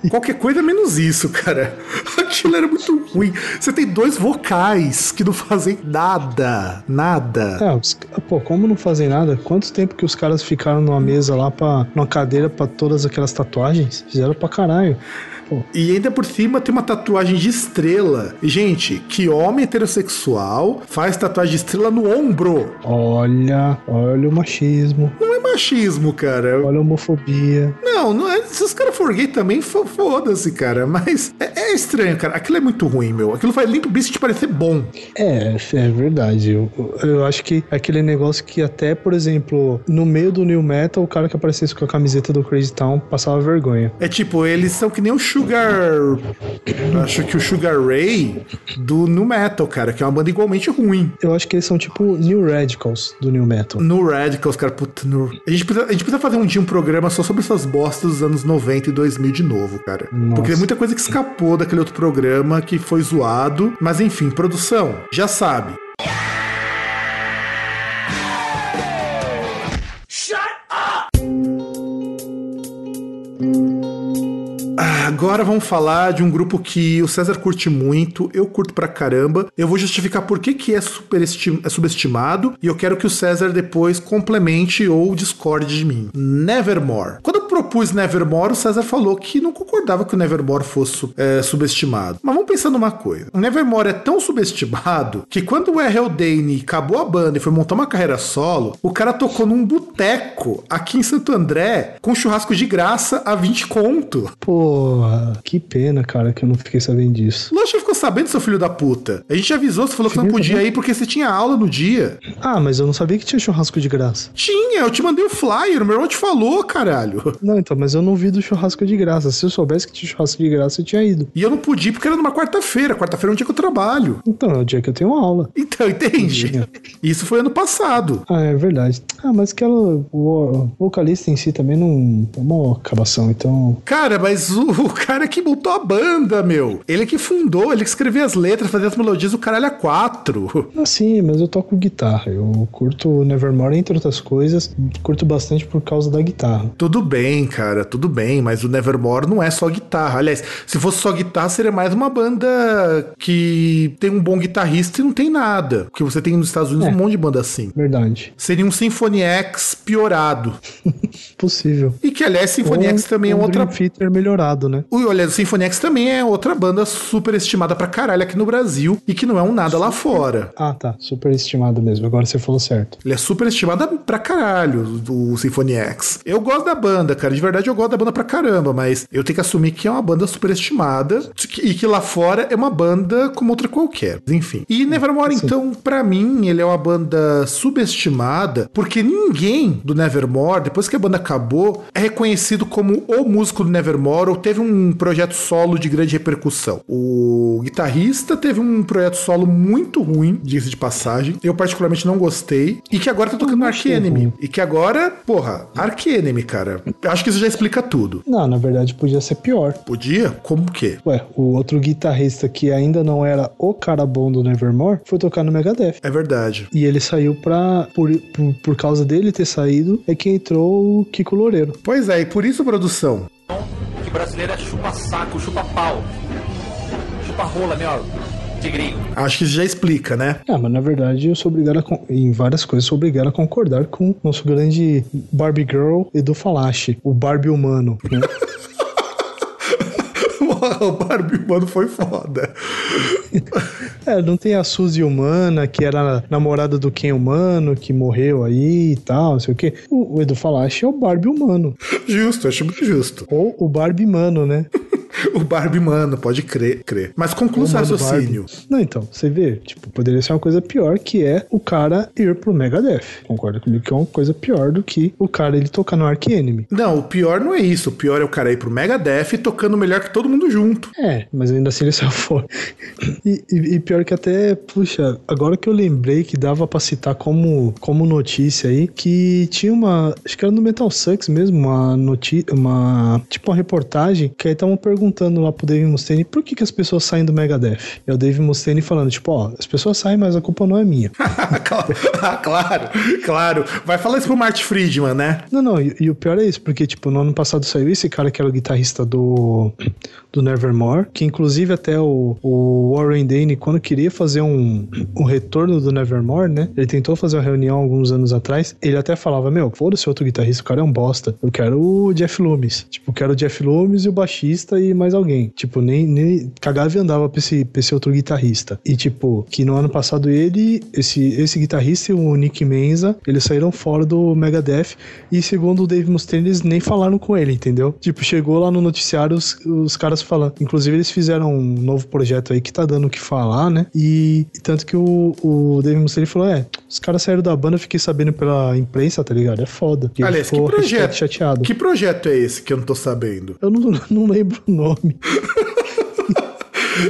Qualquer coisa menos isso, cara. Aquilo era muito ruim. Você tem dois vocais que não fazem nada, nada. Ah, os- pô, como não fazem nada? Quanto tempo que os caras ficaram numa mesa lá, pra, numa cadeira pra todas aquelas tatuagens? Fizeram pra caralho. Pô, E ainda por cima tem uma tatuagem de estrela. Gente, que homem heterossexual faz tatuagem de estrela no ombro? olha, olha o machismo, Não é machismo, cara. olha a homofobia. Não, não é. Se os caras for gay também, fo- foda-se, cara. Mas é, é estranho, cara. Aquilo é muito ruim, meu. Aquilo faz Limp Bizkit parecer bom. É, é verdade. Eu, eu acho que é aquele negócio que até, por exemplo, no meio do New Metal, o cara que aparecesse com a camiseta do Crazy Town passava vergonha. É tipo, eles são que nem o Sugar. Acho que o Sugar Ray do New Metal, cara, que é uma banda igualmente ruim. Eu acho que eles são tipo New Radicals do New Metal. No Radicals, cara, puta. A, gente precisa, a gente precisa fazer um dia um programa só sobre essas bostas dos anos 90 e 2000 de novo, cara. Nossa. Porque tem muita coisa que escapou daquele outro programa que foi zoado. Mas enfim, produção, já sabe. Agora vamos falar de um grupo que o César curte muito, eu curto pra caramba. Eu vou justificar por que, que é, é subestimado e eu quero que o César depois complemente ou discorde de mim. Nevermore. Quando eu propus Nevermore, o César falou que não concordava que o Nevermore fosse é, subestimado. Mas vamos pensar numa coisa. O Nevermore é tão subestimado que quando o R.L. Dane acabou a banda e foi montar uma carreira solo, o cara tocou num boteco aqui em Santo André com churrasco de graça a 20 conto. Porra, que pena, cara, que eu não fiquei sabendo disso. Lógico que ficou sabendo, seu filho da puta. A gente avisou, você falou que não Fiquei podia ir porque você tinha aula no dia. Ah, mas eu não sabia que tinha churrasco de graça. Tinha, eu te mandei o flyer, o meu irmão te falou, caralho. Não, então, mas eu não vi do churrasco de graça. Se eu soubesse que tinha churrasco de graça, eu tinha ido. E eu não podia porque era numa quarta-feira. Quarta-feira é um dia que eu trabalho. Então, é o dia que eu tenho aula. Então, entende? Isso foi ano passado. Ah, é verdade. Ah, mas aquela. O vocalista em si também não. É uma acabação, então. Cara, mas o, o cara que montou a banda, meu. Ele que fundou, ele que escreveu as letras, fazia as melodias, o caralho a quatro. (laughs) Assim, mas eu toco guitarra. Eu curto Nevermore, entre outras coisas. Curto bastante por causa da guitarra. Tudo bem, cara, tudo bem, mas o Nevermore não é só guitarra. Aliás, se fosse só guitarra, seria mais uma banda que tem um bom guitarrista e não tem nada. Porque você tem nos Estados Unidos É. um monte de banda assim. Verdade. Seria um Symphony X piorado. (laughs) Possível. E que, aliás, Symphony X também é um outra. Dream Theater melhorado, né? O Symphony X também é outra banda super estimada pra caralho aqui no Brasil e que não é um nada lá fora. Ah, tá. Super estimado mesmo. Agora você falou certo. Ele é super estimado pra caralho, o Symphony X. Eu gosto da banda, cara. De verdade, eu gosto da banda pra caramba, mas eu tenho que assumir que é uma banda super estimada e que lá fora é uma banda como outra qualquer. Enfim. E Nevermore, Sim. então, pra mim, ele é uma banda subestimada porque ninguém do Nevermore, depois que a banda acabou, é reconhecido como o músico do Nevermore ou teve um projeto solo de grande repercussão. O guitarrista teve um projeto solo muito ruim, diga-se de passagem. Eu particularmente não gostei. E que agora tá tocando no Ark Enemy. E que agora, porra, Ark Enemy, cara. Acho que isso já explica tudo. Não, na verdade podia ser pior. Podia? Como que? Ué, o outro guitarrista que ainda não era o cara bom do Nevermore foi tocar no Megadeth. É verdade. E ele saiu pra. Por, por, por causa dele ter saído, é que entrou o Kiko Loureiro. Pois é, e por isso, produção, que brasileiro é chupa-saco, chupa-pau. Chupa-rola, meu. Tigrinho. acho que isso já explica, né? Ah, mas na verdade eu sou obrigado a. con- Em várias coisas, sou obrigado a concordar com o nosso grande Barbie Girl Edu Falache, o Barbie humano. Né? (laughs) Porra, (laughs) o Barbie humano foi foda. (laughs) É, não tem a Suzy humana, que era namorada do Ken humano, que morreu aí e tal, não sei o quê. O, o Edu Falache é o Barbie humano. Justo, acho muito justo. Ou o Barbie mano, né? (laughs) (laughs) O Barbie mano, pode crer, crer. Mas conclua o raciocínio. Barbie. Não, então, você vê, tipo, poderia ser uma coisa pior que é o cara ir pro Megadeth. Concorda comigo que é uma coisa pior do que o cara ele tocar no Ark Enemy. Não, o pior não é isso. O pior é o cara ir pro Megadeth tocando melhor que todo mundo junto. É, mas ainda assim ele saiu fora. E, e- e pior que até, puxa, agora que eu lembrei que dava pra citar como, como notícia aí, que tinha uma, acho que era no Metal Sucks mesmo, uma notícia, uma, tipo uma reportagem, que aí estavam perguntando lá pro Dave Mustaine por que que as pessoas saem do Megadeth. E é o Dave Mustaine falando, tipo, ó, as pessoas saem, mas a culpa não é minha. (laughs) Claro, claro. Vai falar isso pro Marty Friedman, né? Não, não, e, e o pior é isso, porque, tipo, no ano passado saiu esse cara que era o guitarrista do, do Nevermore, que inclusive até o, o Warren Dane, quando queria fazer um, um retorno do Nevermore, né, ele tentou fazer uma reunião alguns anos atrás, ele até falava, meu, foda-se outro guitarrista, o cara é um bosta, eu quero o Jeff Loomis. Tipo, eu quero o Jeff Loomis e o baixista e mais alguém. Tipo, nem, nem cagava e andava pra esse, pra esse outro guitarrista. E, tipo, que no ano passado ele, esse, esse guitarrista e o Nick Menza, eles saíram fora do Megadeth e segundo o Dave Mustaine, eles nem falaram com ele, entendeu? Tipo, chegou lá no noticiário os, os caras falando. Inclusive, eles fizeram um novo projeto aí que tá dando o que falar, né? E, e tanto que o, o Dave Mustaine falou: é, os caras saíram da banda, eu fiquei sabendo pela imprensa, tá ligado? É foda. Aliás, que projeto? chateado. Que projeto é esse que eu não tô sabendo? Eu não, (laughs) não lembro o nome. (laughs)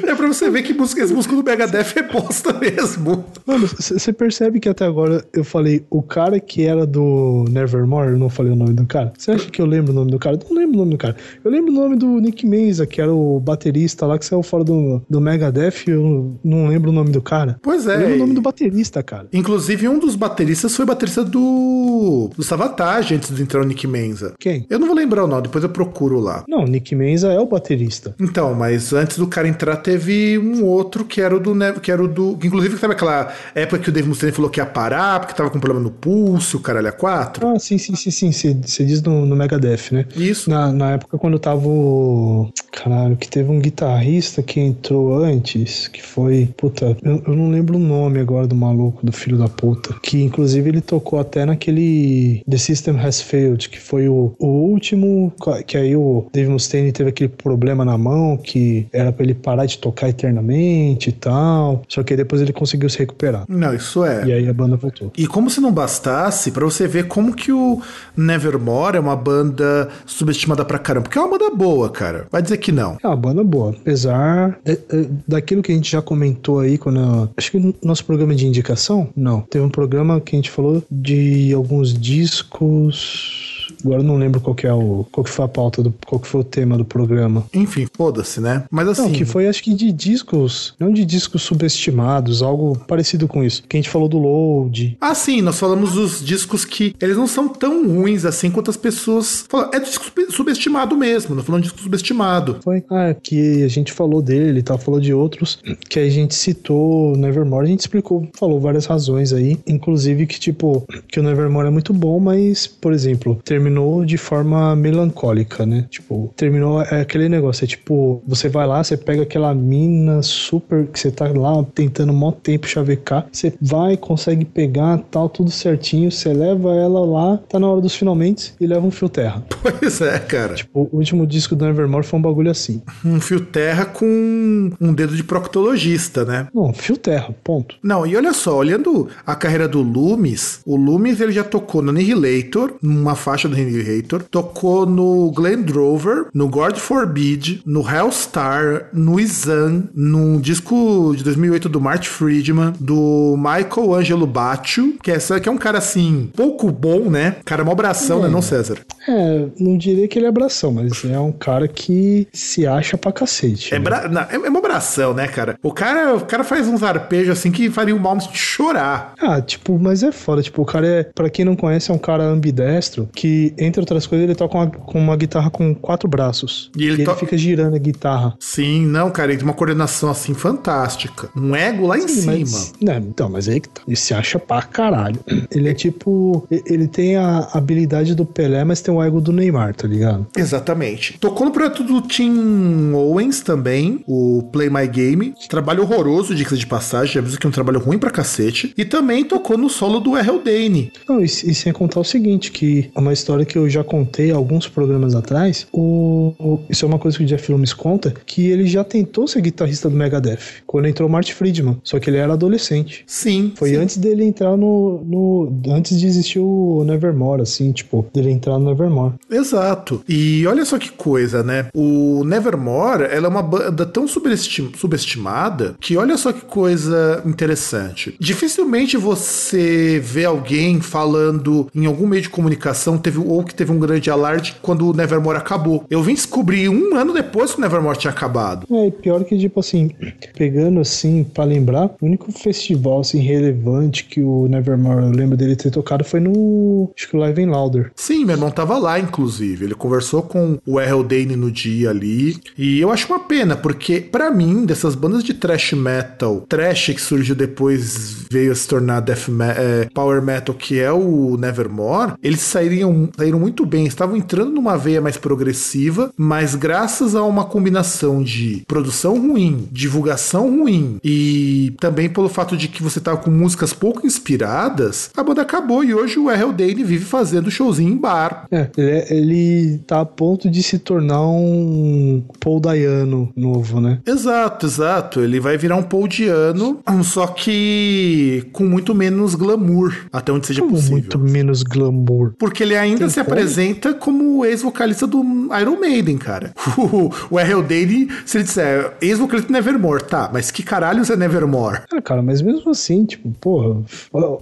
É pra você ver que música, esse músico do Megadeth é bosta mesmo. Mano, você percebe que até agora eu falei o cara que era do Nevermore, eu não falei o nome do cara. Você acha que eu lembro o nome do cara? Eu não lembro o nome do cara. Eu lembro o nome do Nick Menza, que era o baterista lá que saiu fora do, do Megadeth, eu não lembro o nome do cara. Pois Eu é. lembro o nome do baterista, cara. Inclusive, um dos bateristas foi baterista do, do Savatage antes de entrar o Nick Menza. Quem? Eu não vou lembrar o nome, depois eu procuro lá. Não, Nick Menza é o baterista. Então, mas antes do cara entrar, teve um outro que era o do. Que era o do. que Inclusive, sabe aquela época que o Dave Mustaine falou que ia parar, porque tava com problema no pulso, o caralho a quatro? Ah, sim, sim, sim, sim. Você diz no, no Megadeth, né? Isso. Na, na época quando tava o. Caralho, que teve um guitarrista que entrou antes, que foi. Puta, eu, eu não lembro o nome agora do maluco, do filho da puta. Que inclusive ele tocou até naquele The System Has Failed, que foi o, o último. Que aí o Dave Mustaine teve aquele problema na mão, que era pra ele parar de tocar eternamente e tal. Só que aí depois ele conseguiu se recuperar. Não, isso é. E aí a banda voltou. E como se não bastasse, pra você ver como que o Nevermore é uma banda subestimada pra caramba. Porque é uma banda boa, cara. Vai dizer que não. É uma banda boa. Apesar de- de- daquilo que a gente já comentou aí, quando. Acho que no nosso programa de indicação? Não. Teve um programa que a gente falou de alguns discos. Agora eu não lembro qual que é o. qual que foi a pauta do. qual que foi o tema do programa. Enfim, foda-se, né? Mas assim. Não, que foi acho que de discos. Não de discos subestimados, algo parecido com isso. Que a gente falou do Load. Ah, sim, nós falamos dos discos que eles não são tão ruins assim quanto as pessoas falam. É disco sub- subestimado mesmo, não falando de disco subestimado. Foi? Ah, que a gente falou dele e tal, falou de outros, que a gente citou Nevermore, a gente explicou, falou várias razões aí, inclusive que, tipo, que o Nevermore é muito bom, mas, por exemplo, terminou de forma melancólica, né? Tipo, terminou, é aquele negócio, é tipo, você vai lá, você pega aquela mina super, que você tá lá tentando mó tempo chavecar, você vai, consegue pegar, tal, tudo certinho, você leva ela lá, tá na hora dos finalmente e leva um fio terra. (laughs) Pois é, cara. O último disco do Nevermore foi um bagulho assim. Um fio terra com um dedo de proctologista, né? Não, fio terra, ponto. Não, e olha só, olhando a carreira do Loomis, o Loomis ele já tocou no Annihilator, numa faixa do Annihilator, tocou no Glenn Drover, no God Forbid, no Hellstar, no Izan, num disco de 2008 do Marty Friedman, do Michael Angelo Baccio, que é, que é um cara assim, pouco bom, né? Cara, mó bração, né, não, César? É, não diria que ele é abração, mas é um cara que se acha pra cacete. É, né? bra... não, é, é uma bração, né, cara? O cara, o cara faz uns arpejos assim que faria o mal chorar. Ah, tipo, mas é foda. Tipo, o cara é. Pra quem não conhece, é um cara ambidestro que E, entre outras coisas, ele toca uma, com uma guitarra com quatro braços. E ele ele to- fica girando a guitarra. Sim, não, cara, ele tem uma coordenação assim fantástica. Um ego lá em Sim, cima. mas- Não, então, mas aí que tá. Ele se acha pra caralho. Ele é tipo. e- Ele tem a habilidade do Pelé, mas tem o ego do Neymar, tá ligado? Exatamente. Tocou no projeto do Tim Owens também, o Play My Game. Trabalho horroroso, dica de passagem, já aviso que é um trabalho ruim pra cacete. E também tocou no solo do R.L. Dane. Não, e, e sem contar o seguinte, que é uma história que eu já contei alguns programas atrás. O, o- isso é uma coisa que o Jeff Loomis conta, que ele já tentou ser guitarrista do Megadeth, quando entrou o Marty Friedman, só que ele era adolescente. Sim. Foi sim. antes dele entrar no, no. Antes de existir o Nevermore, assim, tipo, dele entrar no Nevermore. Exato. E olha só que coisa, né? O Nevermore, ela é uma banda tão subestim- subestimada que olha só que coisa interessante. Dificilmente você vê alguém falando em algum meio de comunicação teve, ou que teve um grande alarde quando o Nevermore acabou. Eu vim descobrir um ano depois que o Nevermore tinha acabado. É, e pior que, tipo assim, pegando assim, pra lembrar, o único festival, assim, relevante que o Nevermore, eu lembro dele ter tocado foi no. Acho que o Live in Louder. Sim, meu irmão tava lá, inclusive. Ele conversou com o R.L. Dane no dia ali. E eu acho uma pena, porque pra mim, dessas bandas de thrash metal, thrash que surgiu depois, veio a se tornar death me- é, power metal, que é o Nevermore, eles saíram, saíram muito bem. Estavam entrando numa veia mais progressiva, mas graças a uma combinação de produção ruim, divulgação ruim e também pelo fato de que você tava com músicas pouco inspiradas, a banda acabou e hoje o R.L. Dane vive fazendo showzinho em bar. É, ele, ele tá a ponto de se tornar um Paul Dayano novo, né? Exato, exato. Ele vai virar um poldiano, só que com muito menos glamour, até onde seja Como possível. muito menos glamour. Porque ele ainda Tem se apresenta como ex-vocalista do Iron Maiden, cara. O, o R.L. Dane, se ele disser ex-vocalista do Nevermore, tá, mas que caralho é Nevermore? Ah, cara, mas mesmo assim, tipo, porra,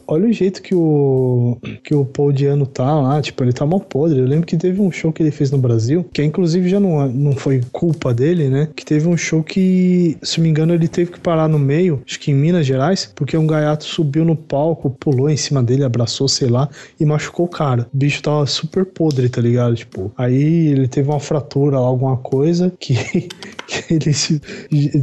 olha o jeito que o que o Paul Diano tá lá, tipo, ele tá mal podre. Eu lembro que teve um show que ele fez no Brasil, que inclusive já não, não foi culpa dele, né? Que teve um show que, se me engano, ele teve que parar no meio, acho que em Minas Gerais, porque um gaiato subiu no palco, pulou em cima dele, abraçou, sei lá, e machucou o cara. O bicho tava super podre, tá ligado? Tipo, aí ele teve uma fratura lá, alguma coisa, (laughs) que, que ele se.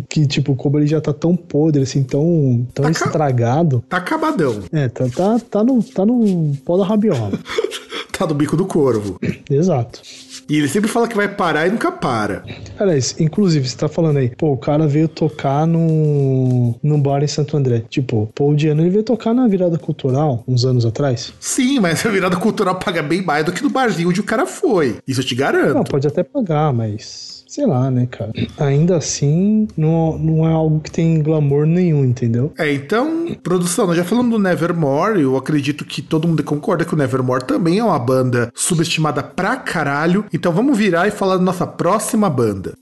Que, tipo, como ele já tá tão podre, assim, tão, tão Tá estragado. Tá acabadão. É, tá, tá, tá, no, tá no pó da rabiola. (laughs) Tá do bico do corvo. Exato. E ele sempre fala que vai parar e nunca para. Aliás, inclusive, você tá falando aí, pô, o cara veio tocar no, num bar em Santo André. Tipo, pô, o Diano ele veio tocar na virada cultural, uns anos atrás. Sim, mas a virada cultural paga bem mais do que no barzinho onde o cara foi. Isso eu te garanto. Não, pode até pagar, mas. Sei lá, né, cara? Ainda assim, não, não é algo que tem glamour nenhum, entendeu? É, então, produção, nós já falamos do Nevermore, eu acredito que todo mundo concorda que o Nevermore também é uma banda subestimada pra caralho. Então vamos virar e falar da nossa próxima banda.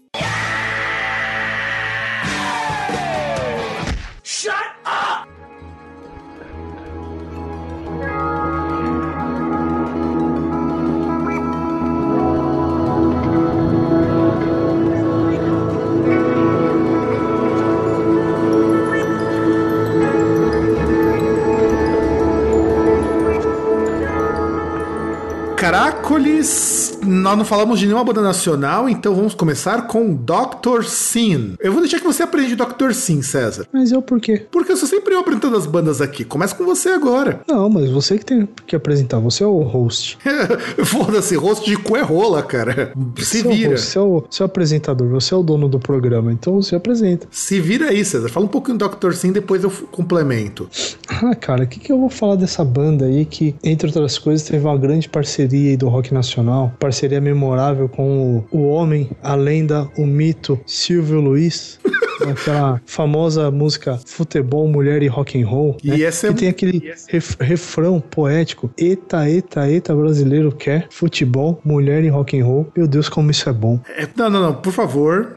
Caracoles, nós não falamos de nenhuma banda nacional, então vamos começar com Dr. Sin. Eu vou deixar que você aprenda Dr. Sin, César. Mas eu por quê? Porque eu sou sempre eu apresentando as bandas aqui. Começa com você agora. Não, mas você que tem que apresentar, você é o host. (laughs) Foda-se, rosto de cu é rola, cara. Se Você é o vira. host, Você é o, você é o apresentador, você é o dono do programa, então você apresenta. Se vira aí, César. Fala um pouquinho do Dr. Sim, depois eu complemento. Ah, cara, o que, que eu vou falar dessa banda aí que, entre outras coisas, teve uma grande parceria aí do rock nacional, parceria memorável com o, o homem, a lenda, o mito Silvio Luiz, (laughs) aquela famosa música Futebol, Mulher e Rock and Roll, E né? essa é- que tem aquele ref- refrão poético, eita, eita, eita, brasileiro quer futebol, mulher e rock and roll. Meu Deus, como isso é bom. É, não, não, não, por favor.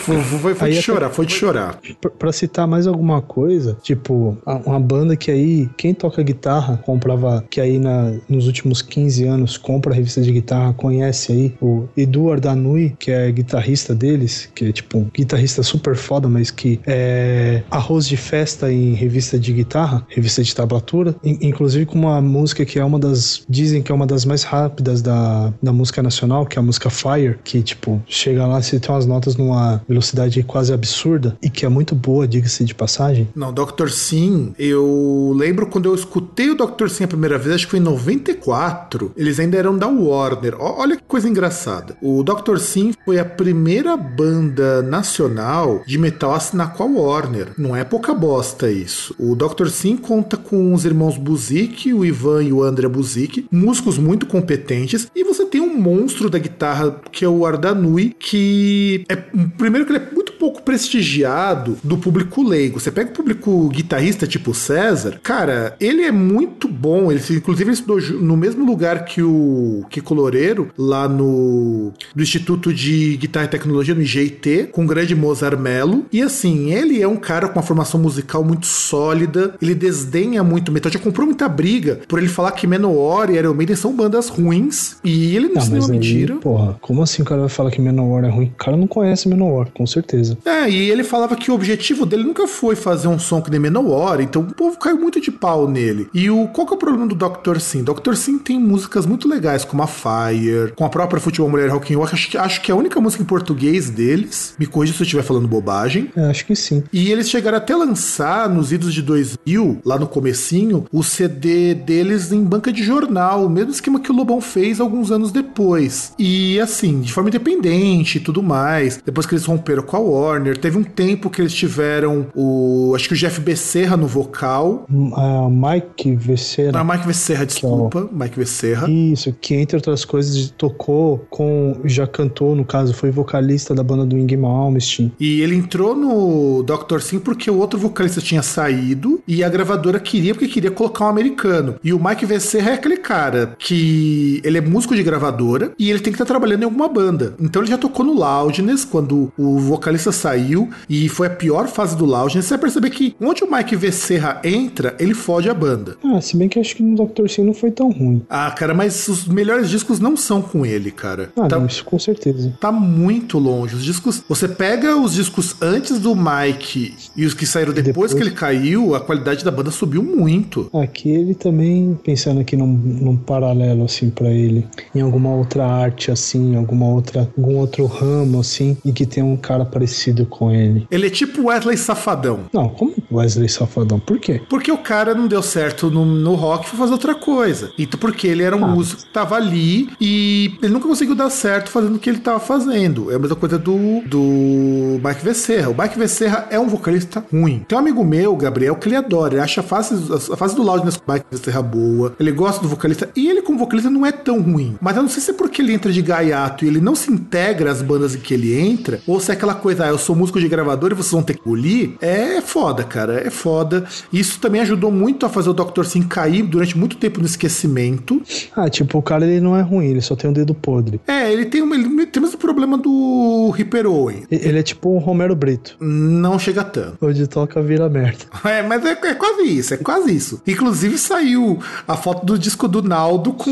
Foi, foi, foi de chorar, foi de chorar. Pra- Pra citar mais alguma coisa, tipo, uma banda que aí, quem toca guitarra, comprava, que aí na, nos últimos 15 anos compra a revista de guitarra, conhece aí o Edu Ardanui, que é guitarrista deles, que é tipo um guitarrista super foda, mas que é arroz de festa em revista de guitarra, revista de tablatura, in- inclusive com uma música que é uma das, dizem que é uma das mais rápidas da, da música nacional, que é a música Fire, que tipo, chega lá, você tem umas notas numa velocidade quase absurda e que é muito boa, diga-se de passagem. Não, Dr. Sim, eu lembro quando eu escutei o Dr. Sim a primeira vez, acho que foi em 94. Eles ainda eram da Warner. Olha que coisa engraçada. O Dr. Sim foi a primeira banda nacional de metal a assinar com a Warner. Não é pouca bosta isso. O Dr. Sim conta com os irmãos Buzik, o Ivan e o André Buzik, músicos muito competentes, e você tem um monstro da guitarra que é o Ardanui, que é primeiro que ele é pouco prestigiado do público leigo. Você pega o público guitarrista tipo César, cara, ele é muito bom. Ele, inclusive, ele estudou no mesmo lugar que o Kiko Loureiro, lá no do Instituto de Guitarra e Tecnologia, no IGT, com o grande Mozart Mello. E assim, ele é um cara com uma formação musical muito sólida, ele desdenha muito metal, já comprou muita briga por ele falar que Menor e Iron Maiden são bandas ruins, e ele não Ah, se mas uma aí, mentira. porra, como assim o cara vai falar que Manowar é ruim? O cara não conhece Manowar, com certeza. É, e ele falava que o objetivo dele nunca foi fazer um som que nem Menor, então o povo caiu muito de pau nele. E o qual que é o problema do Dr. Sim? Dr. Sim tem músicas muito legais, como a Fire, com a própria Futebol Mulher Rock and Roll, acho, que- acho que é a única música em português deles. Me corrija se eu estiver falando bobagem. É, acho que sim. E eles chegaram até a lançar nos idos de 2000, lá no comecinho, o CD deles em banca de jornal, o mesmo esquema que o Lobão fez alguns anos depois. E assim, de forma independente e tudo mais. Depois que eles romperam com a Warner, teve um tempo que eles tiveram o, acho que o Jeff Becerra no vocal. M- A Mike Vecera. Ah, Mike Becerra, desculpa, Mike Becerra. Isso, que entre outras coisas tocou com. Já cantou, no caso, foi vocalista da banda do Ingrid Malmsteen. E ele entrou no Dr. Sim porque o outro vocalista tinha saído e a gravadora queria porque queria colocar um americano. E o Mike Becerra é aquele cara que ele é músico de gravadora e ele tem que estar trabalhando em alguma banda. Então ele já tocou no Loudness quando o vocalista saiu e foi a pior fase do Loudness. Você vai perceber que onde o Mike Becerra entra, ele fode a banda. Ah, se bem que acho que no Dr. Sim não foi tão ruim. Ah, cara, mas os melhores discos não são com ele, cara. Ah, Tá- não, isso com certeza. tá muito longe. Os discos. Você pega os discos antes do Mike e os que saíram depois, Depois. que ele caiu, a qualidade da banda subiu muito. Aqui ele também, pensando aqui num, num paralelo, assim, pra ele, em alguma outra arte, assim, alguma outra, algum outro ramo, assim, e que tem um cara parecido com ele. Ele é tipo Wesley Safadão. Não, como Wesley Safadão? Por quê? Porque o cara não deu certo no, no rock e foi fazer outra coisa. Então, porque ele era um Ah. músico que tava ali e ele nunca conseguiu dar certo fazendo o que ele tava fazendo. É a mesma coisa do, do Mike Becerra. O Mike Becerra é um vocalista ruim. Tem um amigo meu, Gabriel, que ele adora. Ele acha a fase, a fase do Loudness com o Mike Becerra boa. Ele gosta do vocalista. E ele, como vocalista, não é tão ruim. Mas eu não sei se é porque ele entra de gaiato e ele não se integra às bandas em que ele entra, ou se é aquela coisa, ah, eu sou músico de gravador e vocês vão ter que engolir. É foda, cara. É foda. Isso também ajudou muito a fazer o Dr. Sim cair durante muito tempo no esquecimento. Ah, tipo, o cara ele não é ruim, ele só tem o dedo podre. É, ele tem, um- ele tem o mesmo problema do Ripper Owen. Ele é tipo um Romero Brito. Não chega tanto. Onde toca vira merda. (laughs) É, mas é, é quase isso, é quase isso. Inclusive saiu a foto do disco do Naldo com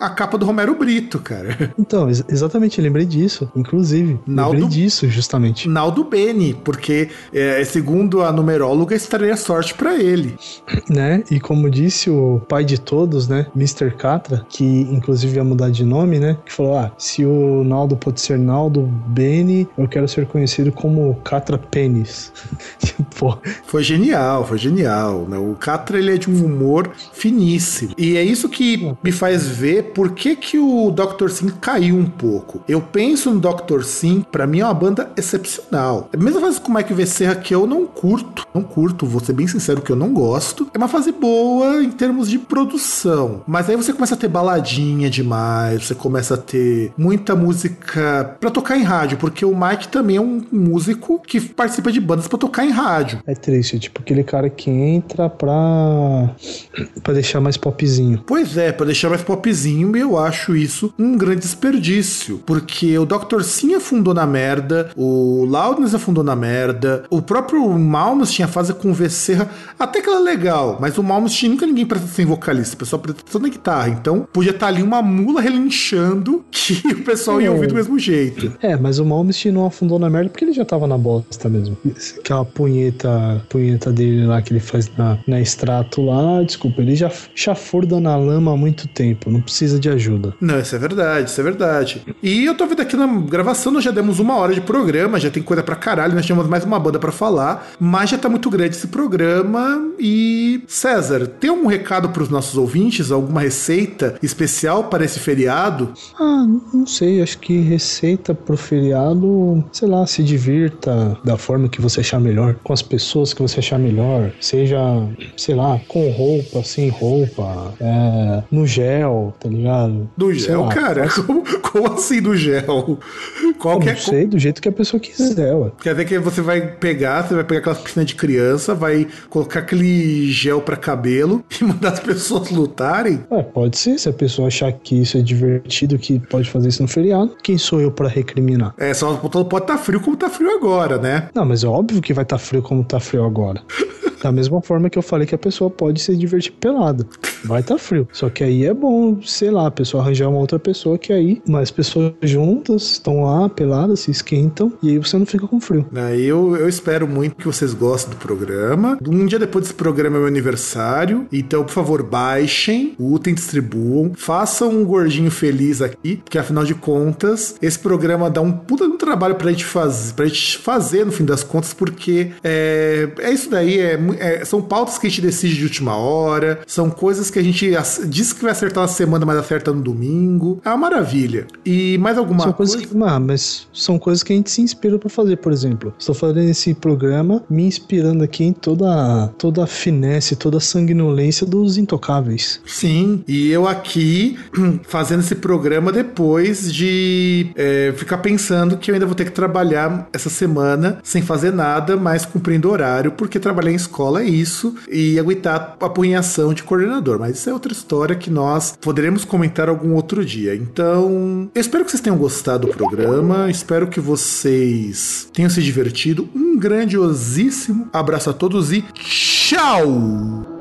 a capa do Romero Brito, cara. (laughs) Então, ex- exatamente, lembrei disso. Inclusive, Naldo- lembrei disso, justamente. Naldo Beni, porque é, segundo a numeróloga, estaria sorte pra ele. (laughs) Né? E como disse o pai de todos, né? Mr. Catra, que inclusive ia mudar de nome, né? Que falou: ah, se o Naldo pode ser Naldo Beni, eu quero ser conhecido como Catra Pênis. tipo, (laughs) Foi genial, foi genial. Né? O Catra ele é de um humor finíssimo. E é isso que me faz ver por que, que o Dr. Sim caiu um pouco. Eu penso no Dr. Sim, pra mim é uma banda excepcional. É a mesma fase com o Mike Becerra que eu não curto. Não curto, vou ser bem sincero que eu não gosto. É uma fase boa em termos de produção. Mas aí você começa a ter baladinha demais, você começa a ter muita música pra tocar em rádio, porque o Mike também é um músico que participa de bandas pra tocar em rádio. é triste. Tipo, aquele cara que entra pra. pra deixar mais popzinho. Pois é, pra deixar mais popzinho. E eu acho isso um grande desperdício, porque o Dr. Sim afundou na merda, o Loudness afundou na merda, o próprio Malmus tinha fase com o Vesserra, até que ela é legal, mas o Malmus tinha nunca ninguém para ser vocalista, o pessoal presta só na guitarra, então podia estar tá ali uma mula relinchando (laughs) que o pessoal é. ia ouvir do mesmo jeito. É, mas o Malmsteen não afundou na merda porque ele já tava na bosta mesmo. Aquela punheta, punheta dele lá que ele faz na, na extrato lá, desculpa, ele já chafurda na lama há muito tempo, não precisa de ajuda. Não, isso é verdade, isso é verdade. E eu tô vendo aqui na gravação, nós já demos uma hora de programa, já tem coisa pra caralho, nós tínhamos mais uma banda para falar, mas já tá muito grande esse programa e César, tem algum recado para os nossos ouvintes, alguma receita especial para esse feriado? Ah, não sei, acho que receita pro feriado, sei lá, se divirta da forma que você achar melhor, com as pessoas que você achar melhor, seja, sei lá, com roupa, sem roupa, é, no gel, tá ligado? Do gel, lá, cara? Como, como, assim do gel? Qualquer não sei, do jeito que a pessoa quiser, ué. Quer dizer que você vai pegar, você vai pegar aquela piscina de criança, vai colocar aquele gel para cabelo (laughs) e mandar as pessoas lutarem? É, pode ser, se a pessoa achar que isso é divertido, que pode fazer isso no feriado, quem sou eu para recriminar? É, só pode estar tá frio como tá frio agora, né? Não, mas é óbvio que vai estar tá frio como tá frio agora. (laughs) Da mesma forma que eu falei que a pessoa pode se divertir pelada. Vai estar tá frio. Só que aí é bom, sei lá, a pessoa arranjar uma outra pessoa que aí mais pessoas juntas estão lá peladas, se esquentam e aí você não fica com frio. Aí eu, eu espero muito que vocês gostem do programa. Um dia depois desse programa é meu aniversário. Então, por favor, baixem, lutem, distribuam, façam um gordinho feliz aqui, porque afinal de contas, esse programa dá um puta um trabalho pra gente fazer, pra gente fazer no fim das contas, porque é, é isso daí, é é, são pautas que a gente decide de última hora, são coisas que a gente diz que vai acertar na semana, mas acerta no domingo. É uma maravilha. E mais alguma são coisa? Que, ah, mas são coisas que a gente se inspira para fazer, por exemplo. Estou fazendo esse programa me inspirando aqui em toda, toda a finesse, toda a sanguinolência dos intocáveis. Sim, e eu aqui (clears throat) fazendo esse programa depois de é, ficar pensando que eu ainda vou ter que trabalhar essa semana sem fazer nada, mas cumprindo horário, porque trabalhei em escola escola é isso e aguentar a punhação de coordenador. Mas isso é outra história que nós poderemos comentar algum outro dia. Então, espero que vocês tenham gostado do programa, espero que vocês tenham se divertido. Um grandiosíssimo abraço a todos e tchau!